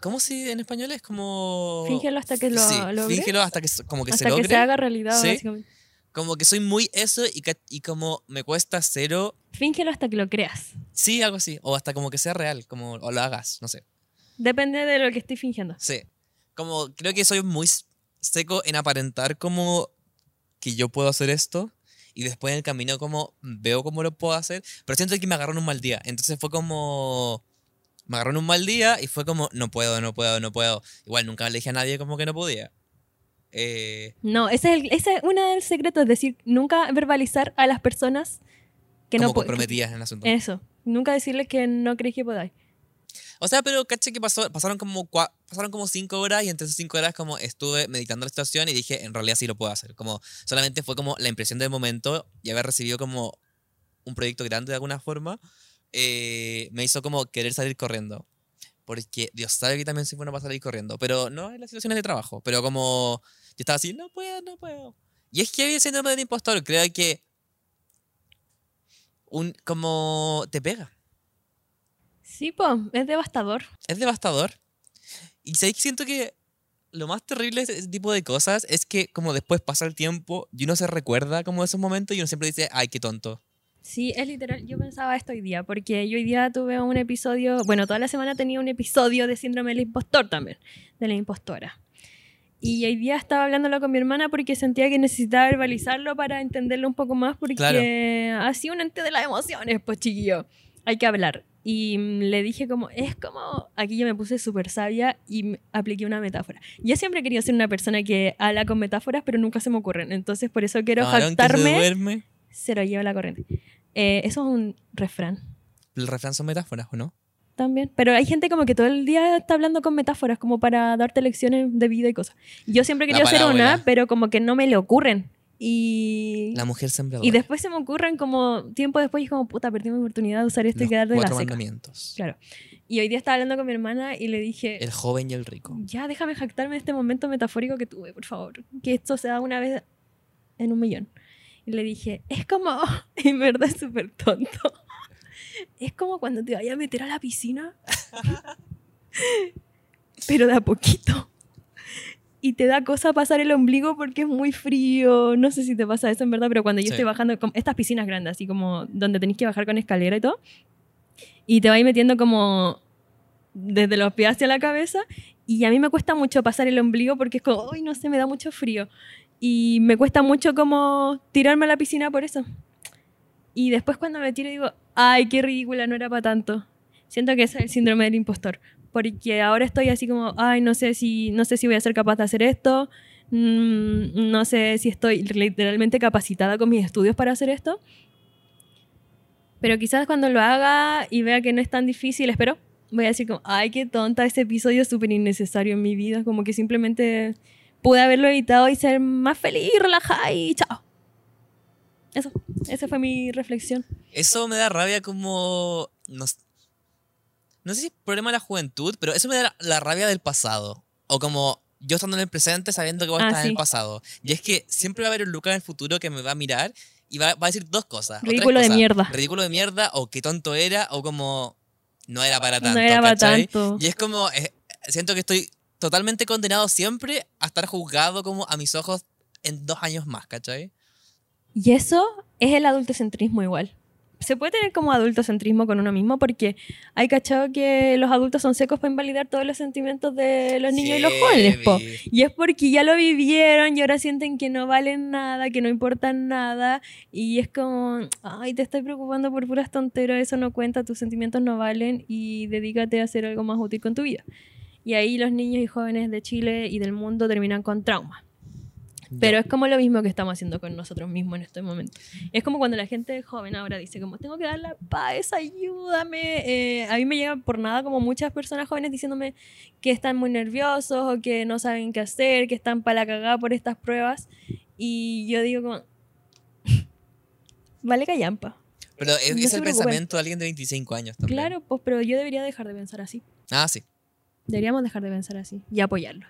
¿cómo si en español es como... Fíngelo hasta que lo Sí, fíngelo hasta que, como que se Hasta logre. que se haga realidad, Sí. básicamente. Como que soy muy eso y, y como me cuesta cero, Fíngelo hasta que lo creas. sí, algo así. O hasta como que sea real, como, o lo hagas, no sé. Depende de lo que estoy fingiendo. Sí. Como creo que soy muy seco en aparentar como que yo puedo hacer esto y después en el camino como veo cómo lo puedo hacer, pero siento que me agarró en un mal día. Entonces fue como me agarró en un mal día y fue como no puedo, no puedo, no puedo. Igual nunca le dije a nadie como que no podía. Eh, No, ese es, el, ese es uno de los secretos, es decir, nunca verbalizar a las personas que como no pueden. comprometidas en el asunto. Eso, nunca decirles que no crees que podáis. O sea, pero caché que pasó, pasaron como cua- pasaron como cinco horas y entre esas cinco horas como estuve meditando la situación y dije, en realidad sí lo puedo hacer. Como solamente fue como la impresión del momento y haber recibido como un proyecto grande de alguna forma, eh, me hizo como querer salir corriendo. Porque Dios sabe que también soy bueno para salir corriendo, pero no en las situaciones de trabajo. Pero como yo estaba así, no puedo, no puedo. Y es que había síndrome del impostor, creo que un, como te pega. Sí, pues, es devastador. Es devastador. Y sabéis que siento que lo más terrible de ese tipo de cosas es que como después pasa el tiempo y uno se recuerda como esos momentos y uno siempre dice, ay, qué tonto. Sí, es literal. Yo pensaba esto hoy día, porque yo hoy día tuve un episodio, bueno, toda la semana tenía un episodio de síndrome del impostor también, de la impostora. Y hoy día estaba hablándolo con mi hermana porque sentía que necesitaba verbalizarlo para entenderlo un poco más, porque Claro. así un ente de las emociones, pues chiquillo, hay que hablar. Y mm, le dije como, es como, aquí yo me puse súper sabia y apliqué una metáfora. Yo siempre querido ser una persona que habla con metáforas, pero nunca se me ocurren. Entonces por eso quiero se jactarme duerme. se lo lleva la corriente. Eh, eso es un refrán El refrán son metáforas, ¿o no? también. Pero hay gente como que todo el día está hablando con metáforas como para darte lecciones de vida y cosas. Yo siempre querido hacer una, pero como que no me le ocurren. Y, La mujer sembradora. y después se me ocurren como tiempo después y como, puta, perdí mi oportunidad de usar esto y Los quedar de la seca. mandamientos. Claro. Y hoy día estaba hablando con mi hermana y le dije, El joven y el rico. ya déjame jactarme de este momento metafórico que tuve, por favor. Que esto se da una vez en un millón. Y le dije, es como, [laughs] en verdad es súper tonto. Es como cuando te vayas a meter a la piscina, [laughs] pero de a poquito. Y te da cosa pasar el ombligo porque es muy frío. No sé si te pasa eso en verdad, pero cuando yo Sí. estoy bajando, estas piscinas grandes, así como donde tenéis que bajar con escalera y todo, y te vais metiendo como desde los pies hacia la cabeza, y a mí me cuesta mucho pasar el ombligo porque es como, ay, no sé, me da mucho frío. Y me cuesta mucho como tirarme a la piscina por eso. Y después cuando me tiro digo, ay, qué ridícula, no era para tanto. Siento que ese es el síndrome del impostor. Porque ahora estoy así como, ay, no sé si, no sé si voy a ser capaz de hacer esto. mm, no sé si estoy literalmente capacitada con mis estudios para hacer esto. Pero quizás cuando lo haga y vea que no es tan difícil, espero, voy a decir como, ay, qué tonta, este episodio súper innecesario en mi vida. Como que simplemente pude haberlo evitado y ser más feliz, relajada y chao. Eso, esa fue mi reflexión. Eso me da rabia como... No, s- no sé si es problema de la juventud, pero eso me da la, la rabia del pasado. O como yo estando en el presente sabiendo que voy a Ah, estar en sí. el pasado. Y es que siempre va a haber un Lucas en el futuro que me va a mirar y va, va a decir dos cosas. Ridículo de mierda. Ridículo de mierda o qué tonto era o como no era para tanto. no era para tanto. Y es como, eh, siento que estoy totalmente condenado siempre a estar juzgado como a mis ojos en dos años más, ¿cachai? Y eso es el adultocentrismo igual. Se puede tener como adultocentrismo con uno mismo porque hay cachado que los adultos son secos para invalidar todos los sentimientos de los niños y los jóvenes, po. Y es porque ya lo vivieron y ahora sienten que no valen nada, que no importan nada. Y es como, ay, te estoy preocupando por puras tonteras, eso no cuenta, tus sentimientos no valen y dedícate a hacer algo más útil con tu vida. Y ahí los niños y jóvenes de Chile y del mundo terminan con trauma. Pero es como lo mismo que estamos haciendo con nosotros mismos en este momento. Es como cuando la gente joven ahora dice como, tengo que dar la paz, ayúdame. Eh, a mí me llega por nada como muchas personas jóvenes diciéndome que están muy nerviosos o que no saben qué hacer, que están para la cagada por estas pruebas. Y yo digo como, [laughs] vale callampa. Pero es, no es el pensamiento de alguien de 25 años también. Claro, pues, pero yo debería dejar de pensar así. Ah, sí. Deberíamos dejar de pensar así y apoyarlo.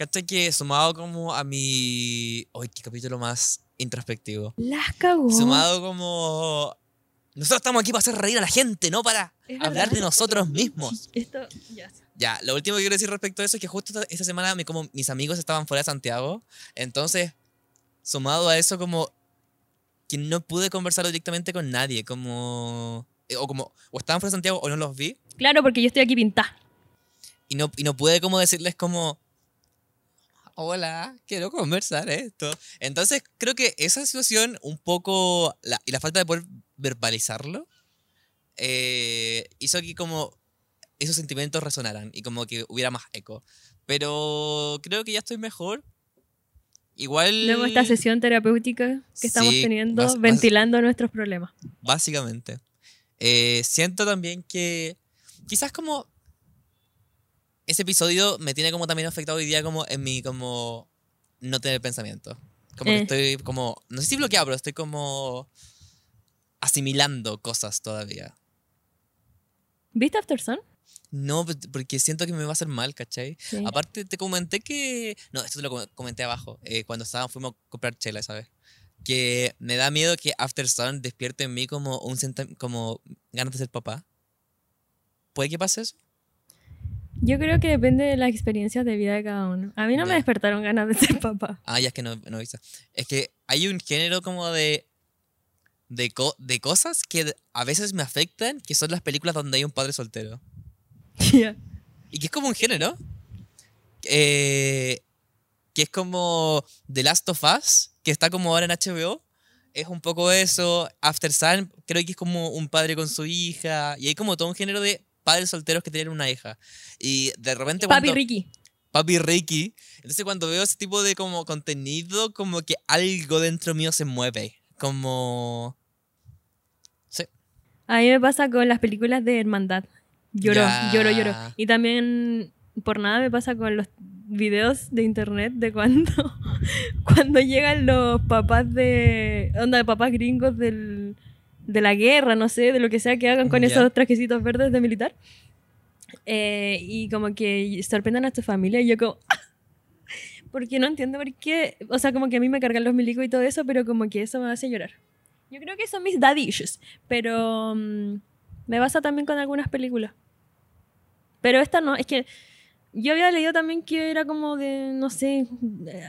¿Cachai que sumado como a mi... Uy, qué capítulo más introspectivo. Las cagó. Sumado como... Nosotros estamos aquí para hacer reír a la gente, no para Es hablar verdad. de nosotros mismos. [laughs] Esto, ya. Ya, lo último que quiero decir respecto a eso es que justo esta, semana mi- como mis amigos estaban fuera de Santiago, entonces, sumado a eso como que no pude conversar directamente con nadie, como... eh, O como, o estaban fuera de Santiago o no los vi, Claro, porque yo estoy aquí pintada. y no, y no pude como decirles como... Hola, quiero conversar esto. Entonces creo que esa situación un poco... la- y la falta de poder verbalizarlo eh, hizo que como esos sentimientos resonaran y como que hubiera más eco. Pero creo que ya estoy mejor. Igual... Luego esta sesión terapéutica que estamos Sí, teniendo, ventilando nuestros problemas. Básicamente. Eh, siento también que quizás como ese episodio me tiene como también afectado hoy día como en mi como no tener pensamiento. Como Eh. que estoy como, no sé si bloqueado, pero estoy como asimilando cosas todavía. ¿Viste After Sun? No, p- porque siento que me va a hacer mal, ¿cachai? Sí. Aparte te comenté que... No, esto te lo com- comenté abajo, eh, cuando estábamos, fuimos a comprar chela, ¿sabes? Que me da miedo que After Sun despierte en mí como un como ganas de ser papá. ¿Puede que pase eso? Yo creo que depende de las experiencias de vida de cada uno. A mí no me despertaron ganas de ser papá. Ah, ya es que no, no visto. Es que hay un género como de... De, co- de cosas que a veces me afectan, que son las películas donde hay un padre soltero. [laughs] Ya. Y que es como un género. eh, que es como The Last of Us, que está como ahora en HBO. Es un poco eso. After Sun, creo que es como un padre con su hija. Y hay como todo un género de padres solteros que tienen una hija. Y de repente Papi cuando... Ricky. Papi Ricky. Entonces cuando veo ese tipo de como contenido, como que algo dentro mío se mueve. Como... Sí. A mí me pasa con las películas de hermandad. Lloro, Ya. lloro, lloro. Y también, por nada, me pasa con los videos de internet de cuando, [laughs] cuando llegan los papás de. Onda, de papás gringos del, de la guerra, no sé, de lo que sea que hagan con Ya. esos trajecitos verdes de militar. Eh, y como que sorprendan a tu familia. Y yo, como. Porque no entiendo por qué. O sea, como que a mí me cargan los milicos y todo eso, pero como que eso me hace llorar. Yo creo que son mis daddy issues. Pero mm, me pasa también con algunas películas. Pero esta no, es que yo había leído también que era como de, no sé,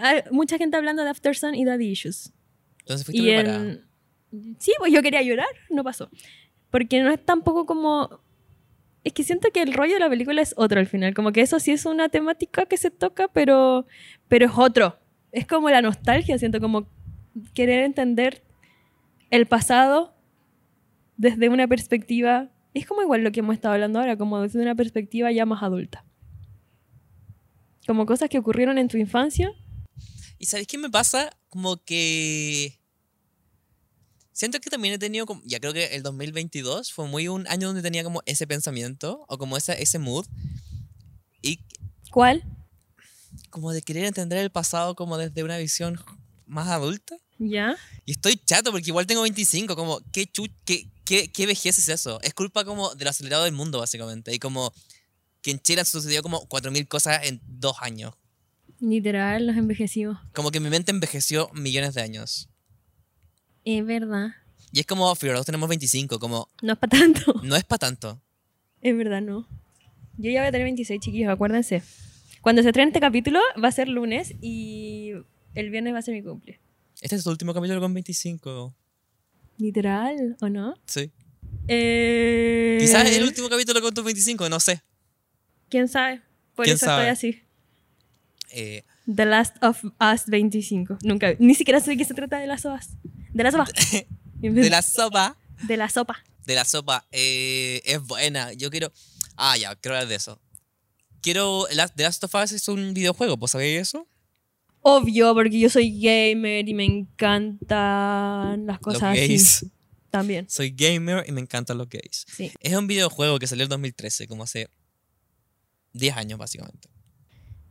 hay mucha gente hablando de After Sun y Daddy Issues. Entonces fuiste Y preparada. en... Sí, pues yo quería llorar, no pasó. Porque no es tampoco como... Es que siento que el rollo de la película es otro al final. Como que eso sí es una temática que se toca, pero, pero es otro. Es como la nostalgia, siento como querer entender el pasado desde una perspectiva... Es como igual lo que hemos estado hablando ahora, como desde una perspectiva ya más adulta. Como cosas que ocurrieron en tu infancia. ¿Y sabéis qué me pasa? Como que... Siento que también he tenido, como, ya creo que el 2022 fue muy un año donde tenía como ese pensamiento o como ese, ese mood y ¿Cuál? como de querer entender el pasado como desde una visión más adulta. ¿Ya? Y estoy chato porque igual tengo 25, como, ¿qué, chu qué, qué, qué vejez es eso? Es culpa como del acelerado del mundo, básicamente. Y como que en Chile han sucedido como 4.000 cosas en dos años. Literal, los envejecimos. Como que mi mente envejeció millones de años. Es verdad. Y es como, fíjate, tenemos 25, como, No es para tanto. [laughs] no es para tanto. Es verdad, no. Yo ya voy a tener 26, chiquillos, acuérdense. Cuando se estrene este capítulo va a ser lunes y el viernes va a ser mi cumple. Este es tu último capítulo con 25. Literal, ¿o no? Sí. Eh... Quizás el último capítulo con tus 25, no sé. ¿Quién sabe? Por ¿Quién eso sabe? estoy así. Eh, The Last of Us 25. Nunca, ni siquiera sé de qué se trata de Last of Us. De la sopa. [laughs] de la sopa. De la sopa. De la sopa. eh, es buena. Yo quiero. Ah, ya, quiero hablar de eso. Quiero. La- The Last of Us es un videojuego, ¿pues sabéis eso? Obvio, porque yo soy gamer y me encantan las Los cosas así. gays. También, Soy gamer y me encantan los gays. sí. Es un videojuego que salió en 2013, como hace 10 años, básicamente.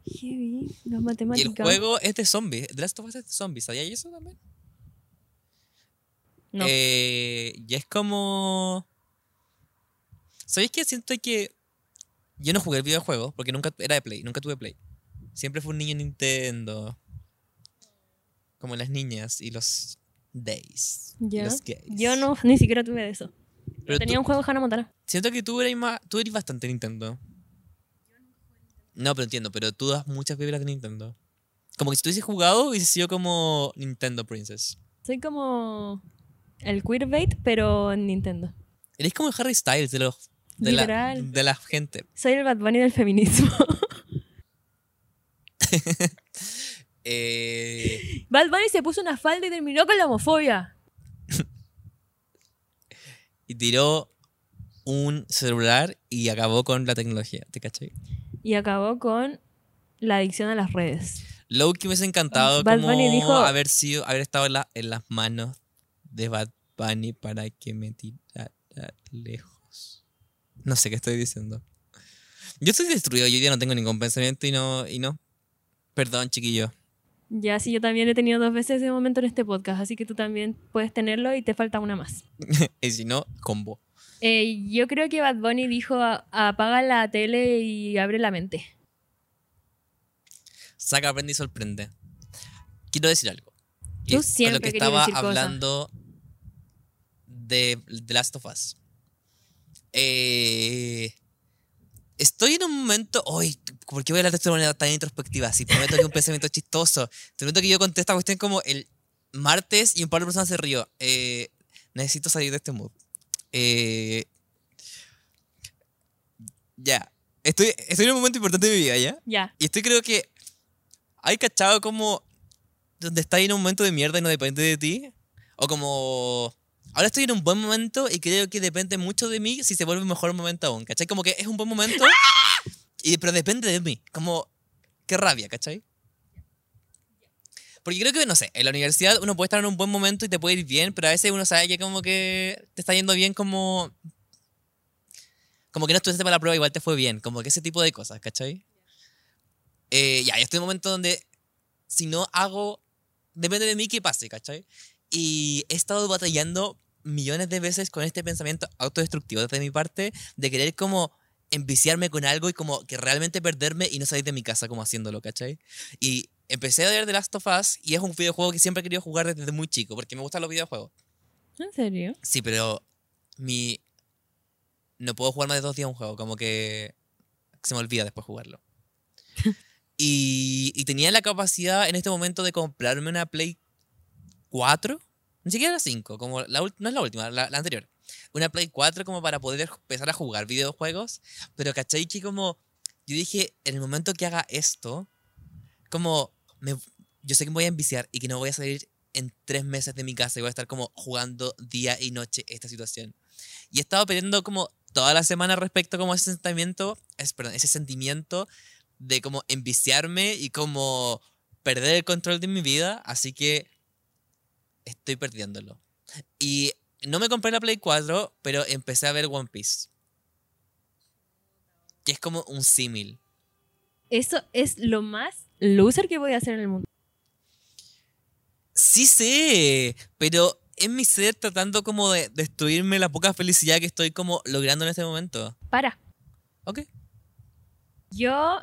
Heavy, las Y matemáticas. el juego es de zombies. The Last of Us es de zombies. ¿Sabías eso también? No. Eh, y es como. ¿Sabéis que siento que. Yo no jugué el videojuego porque nunca era de Play, nunca tuve Play. Siempre fue un niño Nintendo. Como las niñas y los days. Ya. Los gays. Yo no, ni siquiera tuve de eso. Pero Tenía tú- un juego de Hannah Montana. Siento que tú eres, más, tú eres bastante Nintendo. No, pero entiendo, pero tú das muchas vibras de Nintendo. Como que si tú hubieses jugado, hubiese sido como Nintendo Princess. Soy como el queerbait, pero en Nintendo. Eres como el Harry Styles de los de la, Literal. de la gente. [laughs] Soy el Bad Bunny del feminismo. Eh, Bad Bunny se puso una falda y terminó con la homofobia. y tiró un celular y acabó con la tecnología, ¿te cachai? Y acabó con la adicción a las redes. Low que me hubiese encantado Bad como Bunny dijo- haber sido, haber estado en, la- en las manos de Bad Bunny para que me tirara lejos. No sé qué estoy diciendo. Yo estoy destruido, yo ya no tengo ningún pensamiento y no, y no. Perdón, chiquillo. Ya, sí, yo también he tenido dos veces ese momento en este podcast, así que tú también puedes tenerlo y te falta una más. [laughs] y si no, combo. Eh, yo creo que Bad Bunny dijo "A- apaga la tele y abre la mente. Saca, aprende y sorprende. Quiero decir algo. Tú es siempre lo que estaba decir cosas. hablando de The Last of Us. Eh, estoy en un momento. Uy, ¿por qué voy a hablar de esto de manera tan introspectiva? Si prometo que un [laughs] pensamiento chistoso. Te prometo que yo conté esta cuestión como el martes y un par de personas se rió. Eh, necesito salir de este mood. Eh, ya. Estoy, estoy en un momento importante de mi vida, ¿ya? Ya. Y estoy creo que hay cachado como donde estás en un momento de mierda y no depende de ti. O como ahora estoy en un buen momento y creo que depende mucho de mí si se vuelve un mejor momento aún. ¿Cachai? Como que es un buen momento, y, pero depende de mí. Como qué rabia, ¿cachai? Porque creo que, no sé, en la universidad uno puede estar en un buen momento y te puede ir bien, pero a veces uno sabe que como que te está yendo bien como... Como que no estudiaste para la prueba, igual te fue bien. Como que ese tipo de cosas, ¿cachai? Eh, ya, yo estoy en un momento donde si no hago, depende de mí que pase, ¿cachai? Y he estado batallando millones de veces con este pensamiento autodestructivo desde mi parte de querer como enviciarme con algo y como que realmente perderme y no salir de mi casa como haciéndolo, ¿cachai? Y empecé a ver The Last of Us y es un videojuego que siempre he querido jugar desde muy chico porque me gustan los videojuegos. ¿En serio? Sí, pero mi... No puedo jugar más de dos días un juego, como que se me olvida después jugarlo. [laughs] y, y tenía la capacidad en este momento de comprarme una Play 4, ni siquiera la 5, como la, no es la última, la, la anterior. Una Play 4 como para poder empezar a jugar videojuegos, pero ¿cachai? Que como yo dije, en el momento que haga esto, como me, yo sé que me voy a enviciar y que no voy a salir en tres meses de mi casa y voy a estar como jugando día y noche esta situación. Y he estado peleando como toda la semana respecto como a ese sentimiento, es, perdón, ese sentimiento de como enviciarme y como perder el control de mi vida, así que estoy perdiéndolo. Y no me compré la Play 4, pero empecé a ver One Piece. Que es como un símil. Eso es lo más loser que voy a hacer en el mundo. Sí sé, pero es mi ser tratando como de destruirme la poca felicidad que estoy como logrando en este momento. Para. Ok. Yo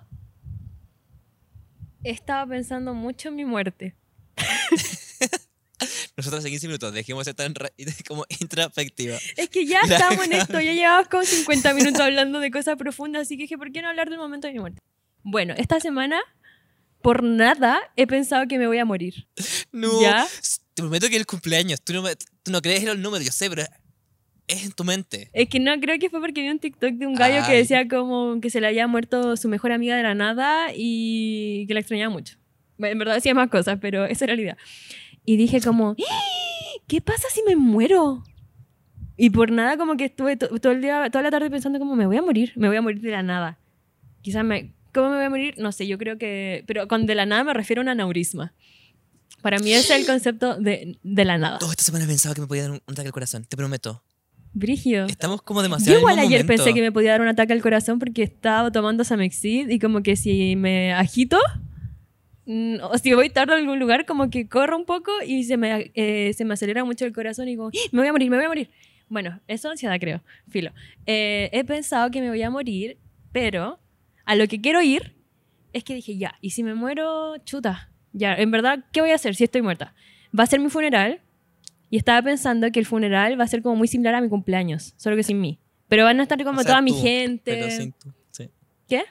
estaba pensando mucho en mi muerte. [laughs] Nosotros hace 15 minutos, dejemos de tan [laughs] como introspectiva. Es que ya [laughs] estamos en esto, ya llevamos como 50 minutos hablando de cosas profundas, así que dije, ¿por qué no hablar del momento de mi muerte? Bueno, esta semana, por nada, he pensado que me voy a morir. No, ¿Ya? te prometo que el cumpleaños, tú no, me- tú no crees en los números, yo sé, pero es en tu mente. Es que no, creo que fue porque vi un TikTok de un gallo que Ay. decía como que se le había muerto su mejor amiga de la nada y que la extrañaba mucho. En verdad decía más cosas, pero esa era la idea. Y dije como, "¡Ah! ¿qué pasa si me muero? Y por nada como que estuve to- todo el día, toda la tarde pensando como, me voy a morir, me voy a morir de la nada. Quizás me... ¿Cómo me voy a morir? No sé, yo creo que... Pero con de la nada me refiero a un aneurisma. Para mí ese es el concepto de, de la nada. Toda esta semana he pensado que me podía dar un, un ataque al corazón, te prometo. Brigio. Estamos como demasiado Yo igual ayer momento. pensé que me podía dar un ataque al corazón porque estaba tomando Samexid y como que si me agito mm, o si voy tarde a algún lugar como que corro un poco y se me, eh, se me acelera mucho el corazón y digo, "¡Ah! me voy a morir, me voy a morir. Bueno, eso es ansiedad creo, filo. Eh, he pensado que me voy a morir, pero a lo que quiero ir es que dije, ya, y si me muero, chuta, ya, en verdad, ¿qué voy a hacer si estoy muerta? Va a ser mi funeral y estaba pensando que el funeral va a ser como muy similar a mi cumpleaños, solo que sin mí. Pero van a estar como O sea, toda mi tú, gente. Pero sin tú, sí. ¿Qué?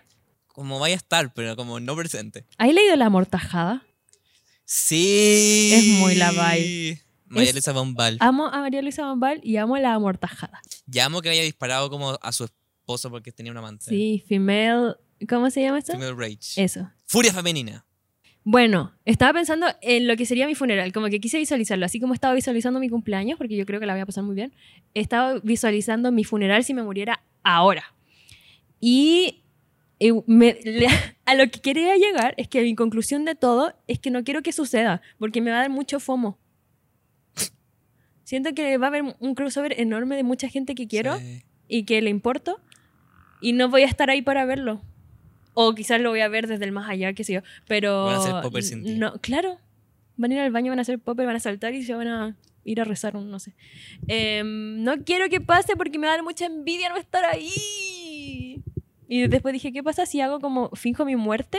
Como vaya a estar, pero como no presente. ¿Has leído La Amortajada? Sí. Es muy la vibe. María Luisa Bombal. Amo a María Luisa Bombal y amo La Amortajada. Llamo que haya disparado como a su esposo porque tenía un amante. Sí, female... ¿Cómo se llama esto? Female Rage. Eso. Furia femenina. Bueno, estaba pensando en lo que sería mi funeral, como que quise visualizarlo, así como estaba visualizando mi cumpleaños, porque yo creo que la voy a pasar muy bien, estaba visualizando mi funeral si me muriera ahora. Y eh, me- le- [laughs] a lo que quería llegar es que mi conclusión de todo es que no quiero que suceda, porque me va a dar mucho fomo. Siento que va a haber un crossover enorme de mucha gente que quiero Sí. y que le importo y no voy a estar ahí para verlo. O quizás lo voy a ver desde el más allá, qué sé yo. Pero. Van a hacer popper sin ti. No, claro. Van a ir al baño, van a hacer popper, van a saltar y se van a ir a rezar, no sé. Em, no quiero que pase porque me da mucha envidia no estar ahí. Y después dije, ¿qué pasa si hago como finjo mi muerte?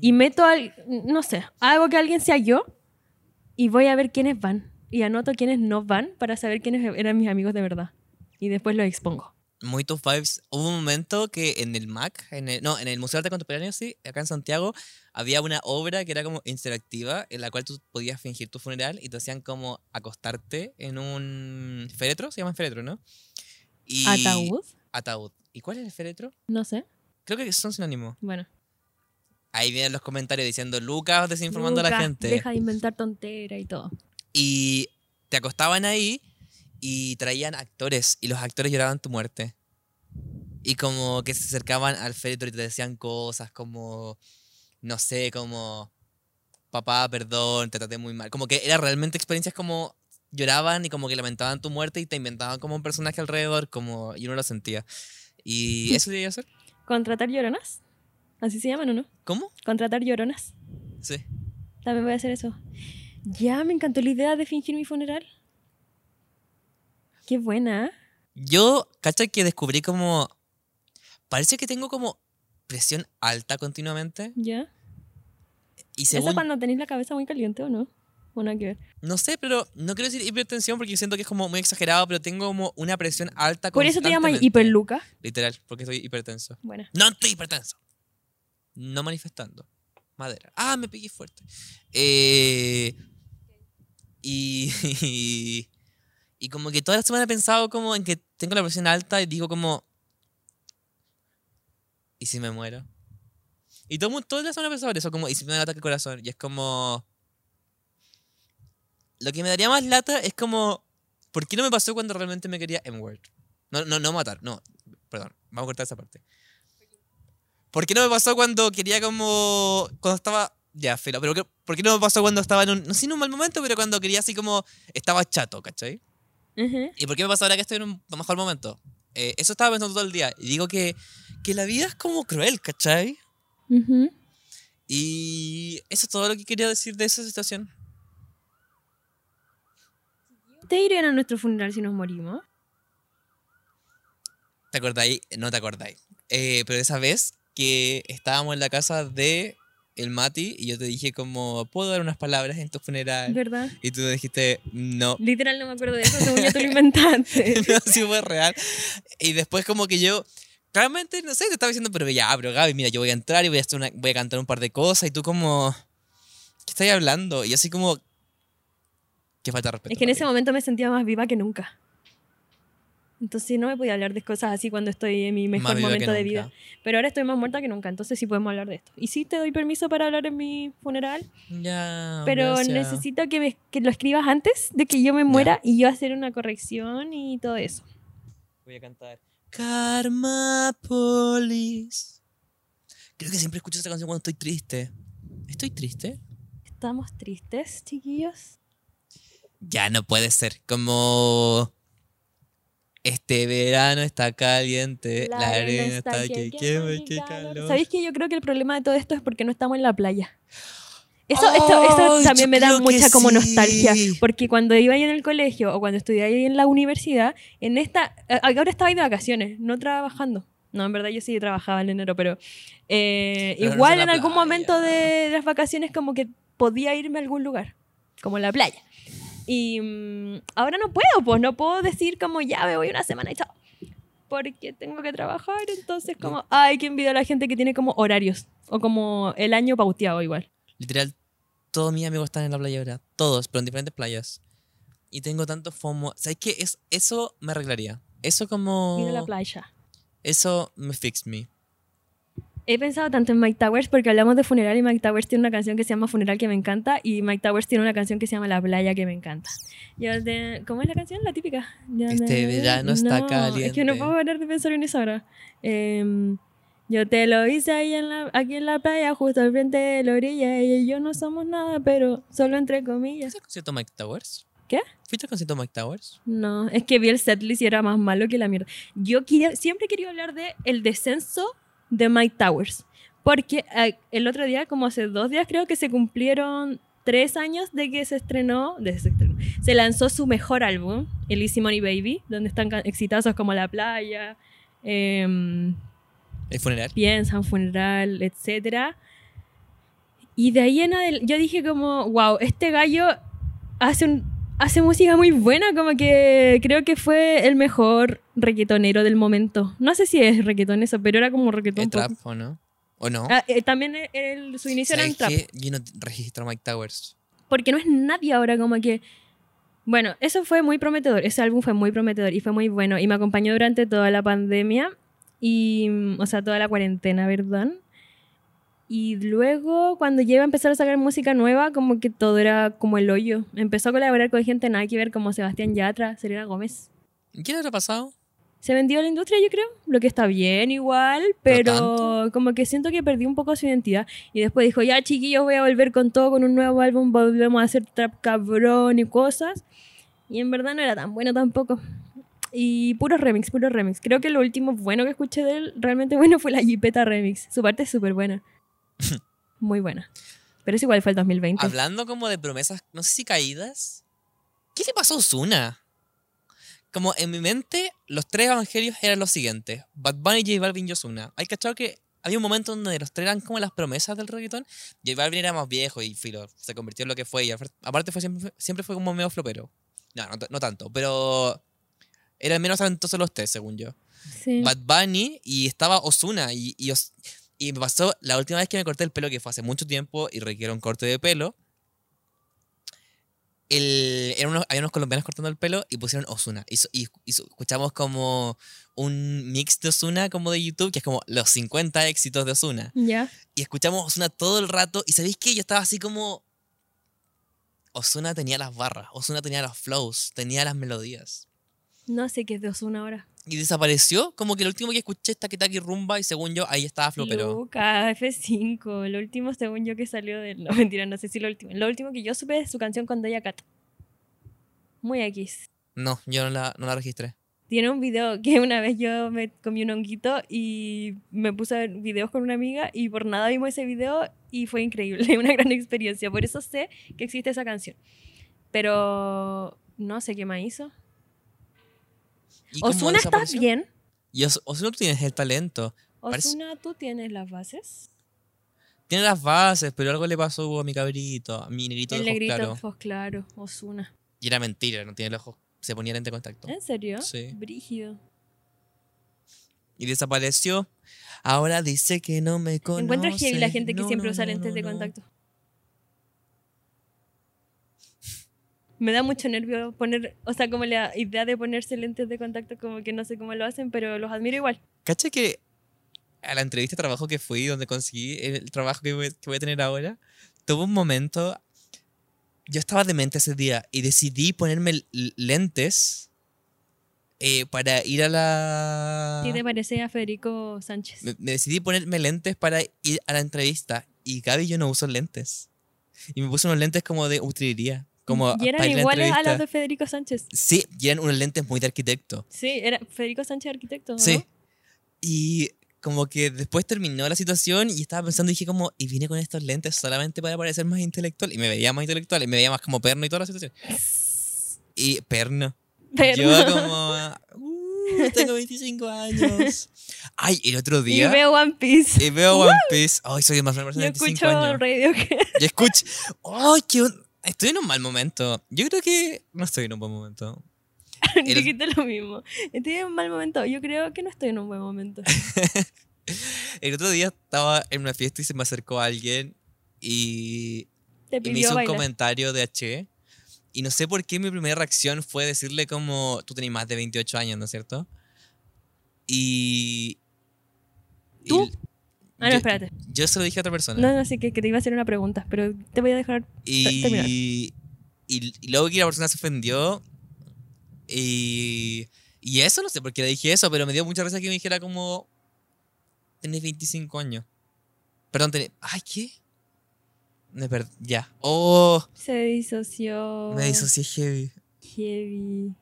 Y meto al. No sé, hago que alguien sea yo y voy a ver quiénes van. Y anoto quiénes no van para saber quiénes eran mis amigos de verdad. Y después los expongo. Muy tus vibes. Hubo un momento que en el MAC, en el, no, en el Museo de Arte Contemporáneo, sí, acá en Santiago, había una obra que era como interactiva, en la cual tú podías fingir tu funeral y te hacían como acostarte en un féretro, se llama féretro, ¿no? Y ¿Ataúd? Ataúd. ¿Y cuál es el féretro? No sé. Creo que son sinónimos. Bueno. Ahí vienen los comentarios diciendo, Lucas desinformando a la gente. Deja de inventar tontera y todo. Y te acostaban ahí y traían actores y los actores lloraban tu muerte. Y como que se acercaban al féretro y te decían cosas como, no sé, como, papá, perdón, te traté muy mal. Como que era realmente experiencias como lloraban y como que lamentaban tu muerte y te inventaban como un personaje alrededor, como y uno lo sentía. Y eso debería ser. [laughs] ¿Contratar lloronas? ¿Así se llaman o no? ¿Cómo? ¿Contratar lloronas? Sí. También voy a hacer eso. Ya, me encantó la idea de fingir mi funeral. Qué buena. Yo, ¿cachai? Que descubrí como... Parece que tengo como presión alta continuamente. ¿Ya? Y ¿Eso según... cuando tenéis la cabeza muy caliente o no? Nada que ver. No sé, pero no quiero decir hipertensión porque siento que es como muy exagerado, pero tengo como una presión alta Por eso te constantemente. hiperluca. Literal, porque soy hipertenso. Buena. No estoy hipertenso. No manifestando. Madera. Ah, me pegué fuerte. Eh, y, [laughs] y, y como que toda la semana he pensado como en que tengo la presión alta y digo como... ¿Y si me muero? Y todo, toda la semana he pensado en eso, como, ¿y si me da un ataque al corazón? Y es como... Lo que me daría más lata es como... ¿Por qué no me pasó cuando realmente me quería M-word? No, no, no matar, no. Perdón, vamos a cortar esa parte. ¿Por qué no me pasó cuando quería como... Cuando estaba... Ya, filo, pero ¿por qué no me pasó cuando estaba en un... No sé, en un mal momento, pero cuando quería así como... Estaba chato, ¿cachai? ¿Y por qué me pasa ahora que estoy en un mejor momento? Eh, eso estaba pensando todo el día. Y digo que, que la vida es como cruel, ¿cachai? Y eso es todo lo que quería decir de esa situación. ¿Te irían a nuestro funeral si nos morimos? ¿Te acordáis? No te acordáis. Eh, pero esa vez que estábamos en la casa de el Mati y yo te dije como, ¿puedo dar unas palabras en tu funeral? ¿Verdad? Y tú dijiste, no. Literal no me acuerdo de eso, según yo tú lo [laughs] inventaste. [laughs] no, sí fue real. Y después como que yo, claramente, no sé, te estaba diciendo, pero ya, pero Gaby, mira, yo voy a entrar y voy a, hacer una, voy a cantar un par de cosas y tú como, ¿qué estás hablando? Y así como, qué falta de respeto. Es que en ese momento me sentía más viva que nunca. Entonces no me podía hablar de cosas así cuando estoy en mi mejor momento de vida. Pero ahora estoy más muerta que nunca, entonces sí podemos hablar de esto. Y sí te doy permiso para hablar en mi funeral, Ya, pero gracias. necesito que, me- que lo escribas antes de que yo me muera y yo hacer una corrección y todo eso. Voy a cantar. Karma Police. Creo que siempre escucho esta canción cuando estoy triste. ¿Estoy triste? ¿Estamos tristes, chiquillos? Ya no puede ser. Como. Este verano está caliente, la, arena está que quema y qué calor. ¿Sabéis que yo creo que el problema de todo esto es porque no estamos en la playa? Eso, esto, esto Ay, también me da que mucha como sí. nostalgia, porque cuando iba ahí en el colegio o cuando estudiaba ahí en la universidad, en esta, a- ahora estaba ahí de vacaciones, no trabajando. No, en verdad yo sí trabajaba en enero, pero, eh, igual en la algún playa. momento de las vacaciones como que podía irme a algún lugar, como la playa. Y mm, ahora no puedo, pues no puedo decir como ya me voy una semana y chao. Porque tengo que trabajar, entonces como, ay, que envidia a la gente que tiene como horarios o como el año pauteado igual. Literal, todos mis amigos están en la playa ahora. Todos, pero en diferentes playas. Y tengo tanto FOMO. ¿Sabes qué? Es, eso me arreglaría. Eso como. Ir a la playa. Eso me fix me. He pensado tanto en Mike Towers porque hablamos de funeral y Mike Towers tiene una canción que se llama Funeral que me encanta y Mike Towers tiene una canción que se llama La playa que me encanta. ¿Cómo es la canción? La típica. Este verano está Es que no caliente. puedo parar de pensar en eso ahora. Em, yo te lo hice ahí en la, aquí en la playa, justo al frente de la orilla. Ella y yo no somos nada, pero solo entre comillas. ¿Fuiste al concierto Mike Towers? ¿Qué? ¿Fuiste al concierto Mike Towers? No, es que vi el setlist y era más malo que la mierda. Yo quería, siempre quería hablar de el descenso de Mike Towers. Porque eh, el otro día, como hace dos días, creo que se cumplieron tres años de que se estrenó, de que se, estrenó, se lanzó su mejor álbum, el Easy Money Baby, donde están exitosos como La Playa, em, ¿El funeral? Piensan, Funeral, etc. Y de ahí en adelante, yo dije como, wow, este gallo hace, un, hace música muy buena, como que creo que fue el mejor reggaetonero del momento. No sé si es reggaeton eso, pero era como reggaeton. ¿El pop. trap o no? ¿O no? Ah, eh, también el- el- su inicio era en ¿Sabes trap. qué? Yo no registro Mike Towers. Porque no es nadie ahora como que... Bueno, eso fue muy prometedor, ese álbum fue muy prometedor y fue muy bueno y me acompañó durante toda la pandemia y, mm, o sea, toda la cuarentena, ¿verdad? Y luego cuando llega a empezar a sacar música nueva, como que todo era como el hoyo. Empezó a colaborar con gente nada que ver como Sebastián Yatra, Selena Gómez. ¿Qué le habrá pasado? Se vendió a la industria, yo creo, lo que está bien igual, pero, como que siento que perdió un poco su identidad. Y después dijo, ya chiquillos, voy a volver con todo, con un nuevo álbum, volvemos a hacer trap cabrón y cosas. Y en verdad no era tan bueno tampoco. Y puro remix, puro remix. Creo que lo último bueno que escuché de él, realmente [laughs] bueno, fue la Jipeta remix. Su parte es súper buena. [clears throat] Muy buena. Pero es igual fue el 2020. Hablando como de promesas, no sé si caídas. ¿Qué le pasó a Ozuna? Como en mi mente, los tres evangelios eran los siguientes: Bad Bunny, J Balvin y Ozuna. Hay que achar que había un momento donde los tres eran como las promesas del reggaetón. J Balvin era más viejo y filo, se convirtió en lo que fue. Y apar- aparte, fue siempre, siempre fue como medio flopero. No, no, no tanto, pero eran menos talentosos los tres, según yo. Sí. Bad Bunny y estaba Ozuna. Y, y, y me pasó la última vez que me corté el pelo, que fue hace mucho tiempo y requiere un corte de pelo. El, unos, había unos colombianos cortando el pelo y pusieron Ozuna. Y, y- y escuchamos como un mix de Ozuna como de YouTube, que es como los 50 éxitos de Ozuna. Ya. Y escuchamos Ozuna todo el rato. Y ¿sabéis qué? Yo estaba así como... Ozuna tenía las barras, Ozuna tenía los flows, tenía las melodías. No sé qué es de Ozuna ahora. Y desapareció, como que lo último que escuché es Taki Taki Rumba y según yo ahí estaba flopero. Luca, F5, lo último según yo que salió de... No, [laughs] mentira, no sé si lo último. Lo último que yo supe es su canción con Doja Cat. Muy X. No, yo no la, no la registré. Tiene un video que una vez yo me comí un honguito y me puse a ver videos con una amiga y por nada vimos ese video y fue increíble, [laughs] una gran experiencia. Por eso sé que existe esa canción. Pero no sé qué más hizo. ¿Y cómo Osuna está bien. Y Os- Ozuna tú tienes el talento. Parece- Osuna, ¿tú tienes las bases? Tiene las bases, pero algo le pasó a mi cabrito, a mi negrito El de ojos negrito, claros. ojos claros, Osuna. Y era mentira, no tiene los ojos. Se ponía lente de contacto. ¿En serio? Sí. Brígido. Y desapareció. Ahora dice que no me conoce. Encuentro heavy la gente que siempre no, usa no, lentes no, de no. contacto. Me da mucho nervio poner, o sea, como la idea de ponerse lentes de contacto, como que no sé cómo lo hacen, pero los admiro igual. ¿Cacha que a la entrevista de trabajo que fui, donde conseguí el trabajo que voy, que voy a tener ahora, tuvo un momento. Yo estaba demente ese día y decidí ponerme lentes eh, para ir a la. ¿Qué te parece a Federico Sánchez? me, me decidí ponerme lentes para ir a la entrevista. Y Gaby, yo no uso lentes. Y me puse unos lentes como de utilería. Como y eran la iguales a los entrevista. de Federico Sánchez. Sí, y eran unos lentes muy de arquitecto. Sí, era Federico Sánchez arquitecto. ¿no? Sí. Y como que después terminó la situación y estaba pensando, dije como, y vine con estos lentes solamente para parecer más intelectual. Y me veía más intelectual y me veía más como perno y toda la situación. Y perno. Pero- Yo como, [laughs] "Uh, tengo 25 años. Ay, el otro y día... veo One Piece. Y veo One Piece. Ay, soy más una persona Yo de 25 escucho años. Radiohead. Y escucho. Ay, qué on- Estoy en un mal momento. Yo creo que no estoy en un buen momento. [laughs] El- Dijiste lo mismo. Estoy en un mal momento. Yo creo que no estoy en un buen momento. [laughs] El otro día estaba en una fiesta y se me acercó alguien y, Te y me hizo un comentario de H. Y no sé por qué mi primera reacción fue decirle como, tú tenés más de 28 años, ¿no es cierto? Y... y ¿Tú? Ah, no, espérate. Yo se lo dije a otra persona. No, no, sí, que, que te iba a hacer una pregunta, pero te voy a dejar. terminar. Y, y, y luego que la persona se ofendió. Y, y eso, no sé por qué le dije eso, pero me dio mucha risa que me dijera como... Tenés 25 años. Perdón, tenés... Ay, ¿qué? Me Ya. Oh, Se disoció. me disocié heavy. Heavy.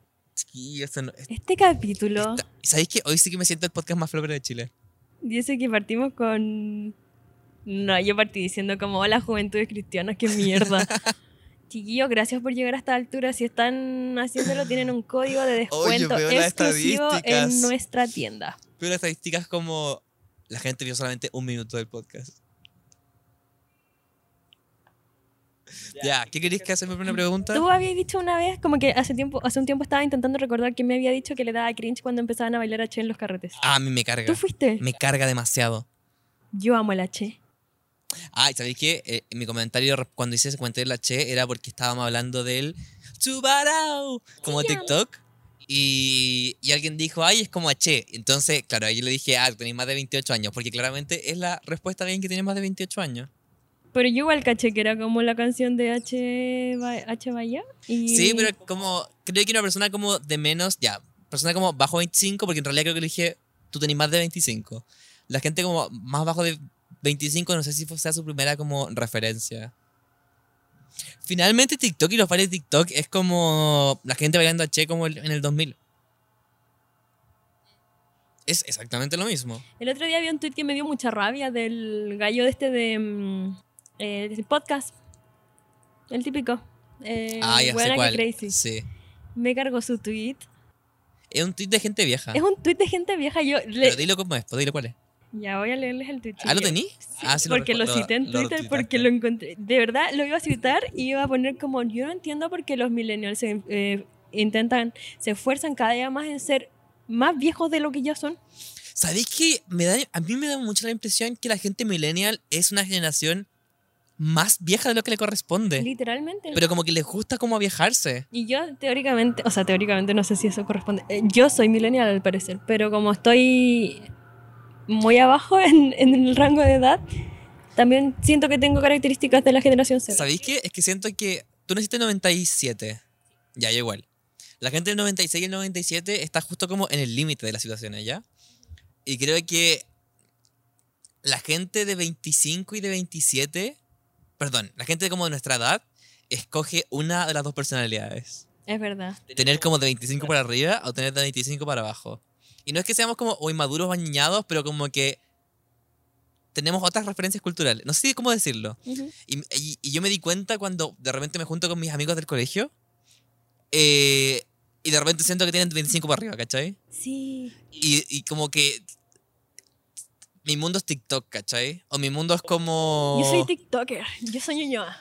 Esto no... Este capítulo, esta- ¿Sabéis que hoy sí que me siento el podcast más flopper de Chile? Dice que partimos con. No, yo partí diciendo como, hola juventudes cristianas, qué mierda. [laughs] Chiquillos, gracias por llegar a esta altura. Si están haciéndolo, tienen un código de descuento las exclusivo en nuestra tienda. Pero las estadísticas como... La gente vio solamente un minuto del podcast. Ya, ¿qué queréis que hacerme una pregunta? Tú habías dicho una vez, como que hace tiempo, hace un tiempo estaba intentando recordar que me había dicho que le daba cringe cuando empezaban a bailar H en los carretes. Ah, a mí me carga. ¿Tú fuiste? Me carga demasiado. Yo amo el H. Ah, ¿y sabéis qué? Eh, mi comentario cuando hice ese comentario de la Che era porque estábamos hablando del Chubarao, como TikTok. Y, y alguien dijo, ay, es como H. Entonces, claro, ahí yo le dije, ah, tenéis más de 28 años, porque claramente es la respuesta de alguien que tiene más de 28 años. Pero yo igual caché que era como la canción de H, Ba- H Bahía. Y... Sí, pero como, creo que una persona como de menos, ya, persona como bajo 25, porque en realidad creo que le dije, tú tenés más de 25. La gente como más bajo de 25, no sé si fue- sea su primera como referencia. Finalmente TikTok y los bailes de TikTok es como la gente bailando a Che como en el 2000. Es exactamente lo mismo. El otro día vi un tweet que me dio mucha rabia del gallo de este de mm, eh, del podcast. El típico. Eh, ah, ya sé Buena que cuál. Crazy. Sí. Me cargó su tweet. Es un tweet de gente vieja. Es un tweet de gente vieja. Yo le- Pero dilo cómo es, pues dilo cuál es. Ya voy a leerles el tweet. ¿Ah, lo tení? Sí, Ah, sí lo porque lo, recuerdo, cité en lo Twitter porque lo encontré. De verdad, lo iba a citar y iba a poner como, yo no entiendo por qué los millennials se, eh, intentan, se esfuerzan cada día más en ser más viejos de lo que ya son. ¿Sabéis que me da, a mí me da mucho la impresión que la gente millennial es una generación más vieja de lo que le corresponde? Literalmente. Pero como que les gusta como viajarse. Y yo teóricamente, o sea, teóricamente no sé si eso corresponde. Eh, Yo soy millennial al parecer, pero como estoy muy abajo [laughs] en, en el rango de edad, también siento que tengo características de la generación Z. ¿Sabéis qué? Es que siento que tú naciste en 97. Ya, yo igual. La gente del 96 y el 97 está justo como en el límite de la situación ¿ya? Y creo que la gente de 25 y de 27, perdón, la gente como de nuestra edad, escoge una de las dos personalidades. Es verdad. tener como de 25 para arriba o tener de 25 para abajo. Y no es que seamos como o inmaduros o añados, pero como que tenemos otras referencias culturales. No sé cómo decirlo. Ujú. Y, y- y yo me di cuenta cuando de repente me junto con mis amigos del colegio eh, y de repente siento que tienen de 25 para arriba, ¿cachai? Sí. Y, y como que mi mundo es TikTok, ¿cachai? O mi mundo es como... Yo soy TikToker, yo soy ñoñoa.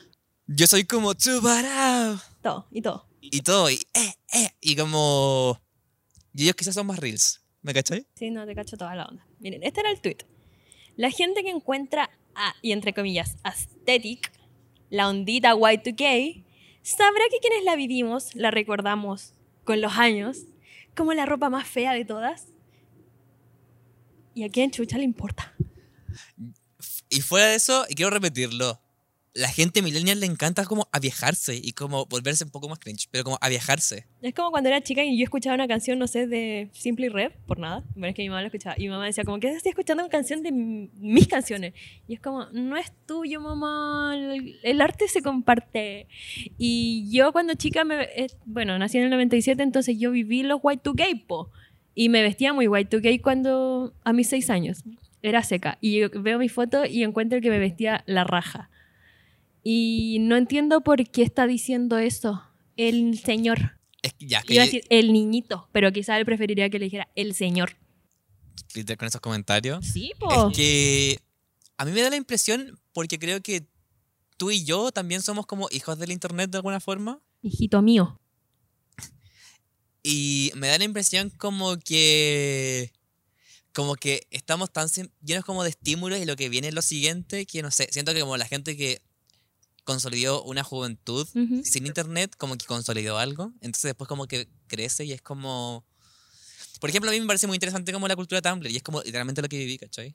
Yo soy como Chubarao. Todo, y todo. Y todo, y eh, eh, y como... Y ellos quizás son más reels, ¿me cachai? Sí, no, te cacho toda la onda. Miren, este era el tweet. La gente que encuentra, a, y entre comillas, aesthetic, la ondita Y2K, sabrá que quienes la vivimos la recordamos con los años como la ropa más fea de todas. ¿Y a quién chucha le importa? Y fuera de eso, y quiero repetirlo, la gente millennial le encanta como aviejarse y como volverse un poco más cringe, pero como aviejarse. Es como cuando era chica y yo escuchaba una canción, no sé, de Simply Red, por nada. Bueno, es que mi mamá lo escuchaba. Y mi mamá decía, como que estoy escuchando una canción de mis canciones. Y es como, no es tuyo, mamá. El, el arte se comparte. Y yo cuando chica, me, eh, bueno, nací en el 97, entonces yo viví los Y2K, po. Y me vestía muy Y2K cuando, a mis seis años. Era seca. Y yo veo mi foto y encuentro que me vestía la raja. Y no entiendo por qué está diciendo eso el señor. Es que ya, que Iba a decir el niñito, pero quizá él preferiría que le dijera el señor. Twitter con esos comentarios. Sí, po. Es que a mí me da la impresión, porque creo que tú y yo también somos como hijos del internet de alguna forma. Hijito mío. Y me da la impresión como que. Como que estamos tan llenos como de estímulos y lo que viene es lo siguiente, que no sé, siento que como la gente que consolidó una juventud Ujú. sin internet, como que consolidó algo, entonces después como que crece y es como... Por ejemplo, a mí me parece muy interesante como la cultura Tumblr y es como literalmente lo que viví, ¿cachai?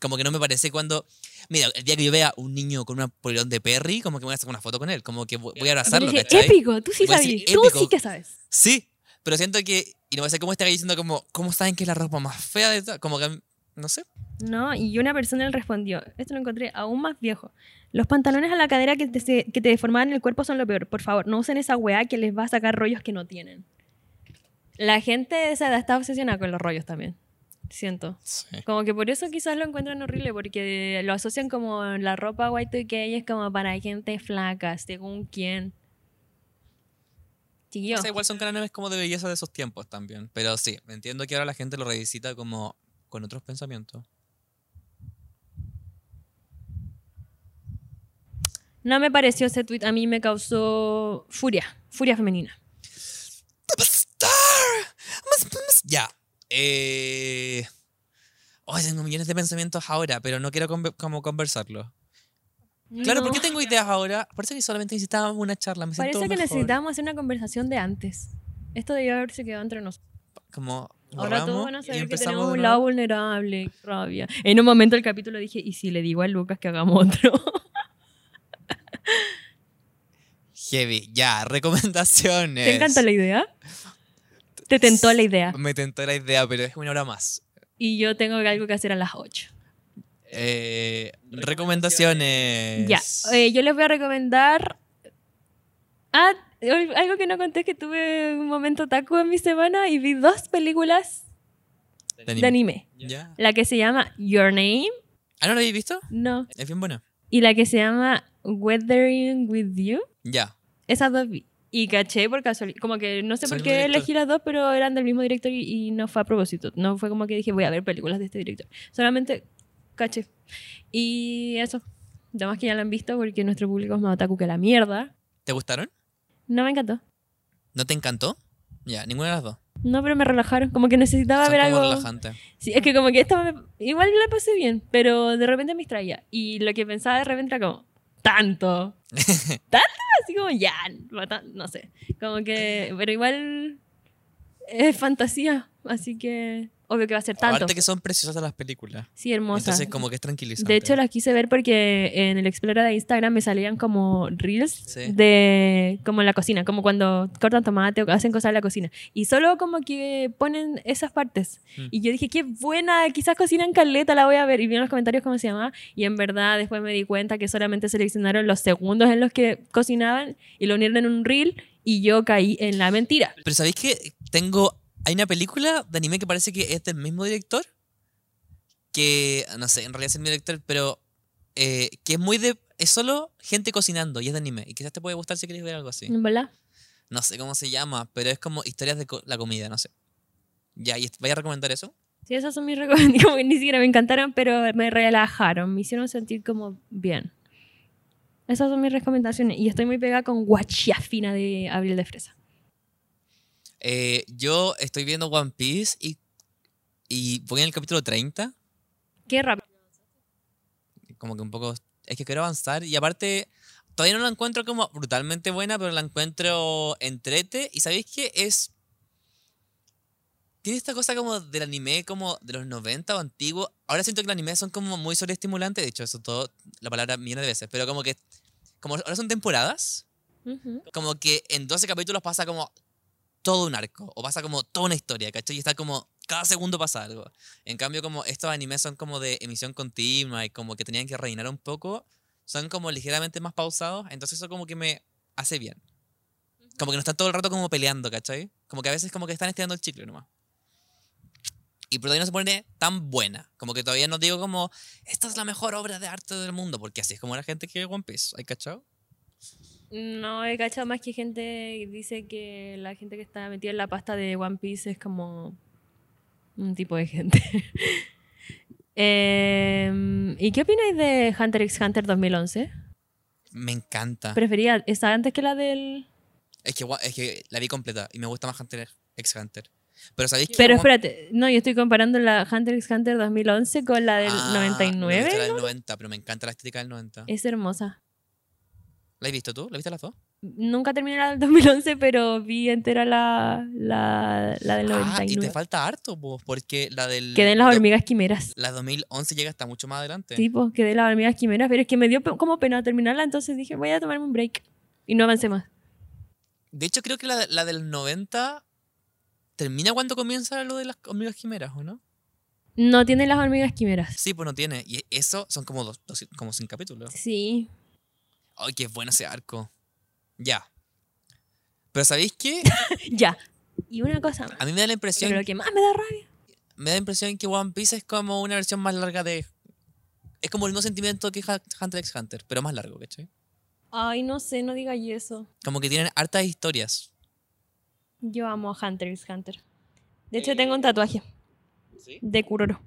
Como que no me parece cuando... Mira, el día que yo vea un niño con un polerón de Perry, como que me voy a sacar una foto con él, como que voy a abrazarlo, ¿cachai? épico, tú sí sabes. Tú sí que sabes. Sí, pero siento que. Y no sé cómo está diciendo, como, ¿cómo saben que es la ropa más fea de todo? Como que. No sé. No, y una persona le respondió, esto lo encontré aún más viejo. Los pantalones a la cadera que te, que te deformaban el cuerpo son lo peor. Por favor, no usen esa weá que les va a sacar rollos que no tienen. La gente de esa edad está obsesionada con los rollos también. Siento. Sí. Como que por eso quizás lo encuentran horrible, porque lo asocian como la ropa white que es como para gente flaca, según quién. Chiquillo. O sea, igual son canales como de belleza de esos tiempos también. Pero sí, entiendo que ahora la gente lo revisita como con otros pensamientos. No me pareció ese tweet, a mí me causó furia, furia femenina. Star. Ya. Eh. Tengo millones de pensamientos ahora, pero no quiero como conversarlo. Claro, ¿por qué No. tengo ideas ahora? Parece que solamente necesitábamos una charla. Me Parece que mejor. necesitábamos hacer una conversación de antes. Esto debió haberse quedado entre nosotros. Como. Ahora todos van a saber que tenemos un lado vulnerable, rabia. En un momento del capítulo dije, ¿y si le digo a Lucas que hagamos otro? Heavy, ya, recomendaciones. ¿Te encanta la idea? Te tentó la idea. Me tentó la idea, pero es una hora más. Y yo tengo algo que hacer a las 8. Eh, recomendaciones. Ya, eh, yo les voy a recomendar. Ah, algo que no conté es que tuve un momento taco en mi semana y vi dos películas De de anime. La que se llama Your Name, ¿Ah, no lo habéis visto? no. Es bien buena. Y la que se llama Weathering with You. Ya. Esas dos vi. Y caché por casualidad. Como que no sé por qué director. elegí las dos, pero eran del mismo director y, y no fue a propósito. No fue como que dije, voy a ver películas de este director. Solamente caché. Y eso. Además que ya la han visto porque nuestro público es más otaku que la mierda. ¿Te gustaron? No me encantó. ¿No te encantó? Ya, ninguna de las dos. No, pero me relajaron. Como que necesitaba Son ver como algo. relajantes. Sí, es que como que esta me- igual la pasé bien, pero de repente me distraía. Y lo que pensaba de repente era como, tanto. [laughs] ¿Tanto? Así como, ya, no sé. Como que, pero igual es fantasía, así que obvio que va a ser tanto. Aparte que son preciosas las películas. Sí, hermosa. Entonces como que es tranquilizante. De hecho, las quise ver porque en el Explorer de Instagram me salían como reels Sí. de como en la cocina, como cuando cortan tomate o hacen cosas en la cocina. Y solo como que ponen esas partes. Mm. Y yo dije, qué buena, quizás cocinan caleta, la voy a ver. Y vi en los comentarios cómo se llamaba. Y en verdad después me di cuenta que solamente seleccionaron los segundos en los que cocinaban y lo unieron en un reel. Y yo caí en la mentira. Pero ¿sabéis que tengo... Hay una película de anime que parece que es del mismo director. Que, no sé, en realidad es el mismo director, pero... eh, que es muy de... Es solo gente cocinando y es de anime. Y quizás te puede gustar si quieres ver algo así. ¿En verdad? No sé cómo se llama, pero es como historias de co- la comida, no sé. Ya, ¿y vaya a recomendar eso? Sí, esas son mis [laughs] recomendaciones. Que ni siquiera me encantaron, pero me relajaron. Me hicieron sentir como bien. Esas son mis recomendaciones. Y estoy muy pegada con Guachiafina de Abril de Fresa. Eh, yo estoy viendo One Piece y, y voy en el capítulo 30. Qué rápido. Como que un poco. Es que quiero avanzar. Y aparte, todavía no la encuentro como brutalmente buena, pero la encuentro entrete. Y sabéis que es. Tiene esta cosa como del anime, como de los 90 o antiguo. Ahora siento que los animes son como muy sobreestimulantes. De hecho, eso todo, la palabra millones de veces. Pero como que. Como ahora son temporadas. Ujú. Como que en 12 capítulos pasa como todo un arco. O pasa como toda una historia, ¿cachai? Y está como. Cada segundo pasa algo. En cambio, como estos animes son como de emisión continua y como que tenían que rellenar un poco, son como ligeramente más pausados. Entonces, eso como que me hace bien. Como que no están todo el rato como peleando, ¿cachai? Como que a veces como que están estirando el chicle nomás. Y pero todavía no se pone tan buena. Como que todavía no digo como, esta es la mejor obra de arte del mundo. Porque así es como la gente que One Piece. ¿Hay cachado? No he cachado más que gente dice que la gente que está metida en la pasta de One Piece es como un tipo de gente. [laughs] Em, ¿Y qué opináis de Hunter x Hunter 2011? Me encanta. Prefería esa antes que la del... Es que, es que la vi completa y me gusta más Hunter x Hunter. Pero ¿sabéis que Pero One- espérate, no, yo estoy comparando la Hunter x Hunter 2011 con la del Ah, me gusta 99. La del 90, pero me encanta la estética del 90. Es hermosa. ¿La has visto tú? ¿La viste las dos? Nunca terminé la del 2011, pero vi entera la, la, la del Ah, y 99. te falta harto, po, porque la del... Quedé en las hormigas quimeras. La 2011 llega hasta mucho más adelante. Tipo, quedé en las hormigas quimeras, pero es que me dio como pena terminarla, entonces dije, voy a tomarme un break. Y no avancé más. De hecho, creo que la, la del 90 termina cuando comienza lo de las hormigas quimeras, ¿o no? No tiene las hormigas quimeras. Sí, pues no tiene. Y eso son como dos, dos- como cinco capítulos. Sí. Ay, qué bueno ese arco. Ya. Pero ¿sabéis qué? [laughs] ya. Y una cosa más. A mí me da la impresión, Pero lo que más me da rabia. me da la impresión que One Piece es como una versión más larga de... Es como el mismo sentimiento que Hunter x Hunter, pero más largo, ¿cachai? Ay, no sé, no digas eso. Como que tienen hartas historias. Yo amo a Hunter x Hunter. De hecho, tengo un tatuaje ¿Sí? de Kuroro.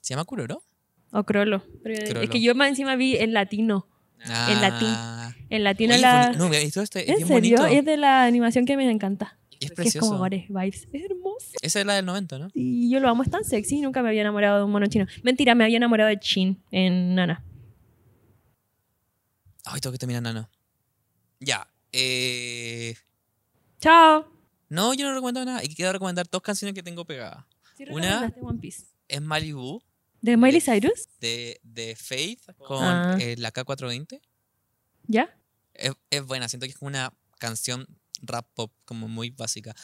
¿Se llama Kuroro? O Crollo. Pero Crollo. Es que yo más encima vi en latino. En latín. Ah. En latino Oye, la... No. Es ¿En bien serio? bonito. Es de la animación que me encanta. Es Que es precioso. como Gore Vibes. Es hermoso. Esa es la del 90, ¿no? Y yo lo amo, es tan sexy. Nunca me había enamorado de un mono chino. Mentira, me había enamorado de Chin en Nana. Ay, tengo que terminar Nano. Ya. Eh... Chao. No, yo no recomiendo nada. Y quiero recomendar dos canciones que tengo pegadas. Sí, Una- One Piece. Es Malibu ¿De Miley Cyrus? de, de Faith con Ah. eh, la K420. ¿Ya? Es, es buena, siento que es como una canción rap pop como muy básica.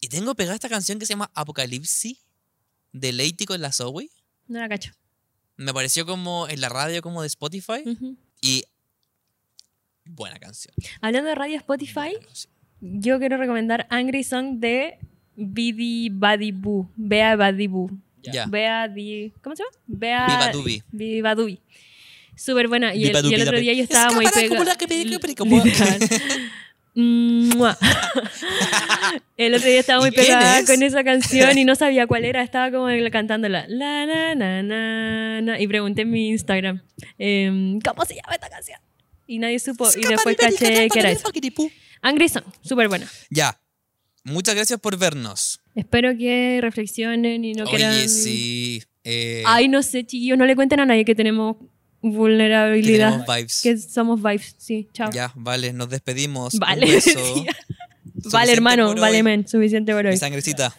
Y tengo pegada esta canción que se llama Apocalipsis de Lady con la Zoe. No la cacho. Me pareció como en la radio como de Spotify y buena canción. Hablando de radio Spotify, yo quiero recomendar Angry Song de Bidi Badibu. Bea Badibu. Ya. Bea di... ¿Cómo se llama? Bea... Viva Dubi. Bidi Badubi. Súper buena. Y el, y el otro día yo estaba muy pegada. la que pe- que pe- como- [laughs] Mua. [laughs] El otro día estaba muy ¿Y quién pegada es? con esa canción y no sabía cuál era. Estaba como cantándola. La, na, na, na, na. Y pregunté en mi Instagram, em, ¿cómo se llama esta canción? Y nadie supo. Y después caché que era eso. Angry Song, súper buena. Ya. Muchas gracias por vernos. Espero que reflexionen y no quieran... Oye, sí. eh, Ay, no sé, chiquillos, no le cuenten a nadie que tenemos que vulnerabilidad. tenemos vibes. Que somos vibes, sí, chao. Ya, vale, nos despedimos. Vale, Un [laughs] beso. Vale, hermano, vale, men, suficiente por hoy. Mi sangrecita.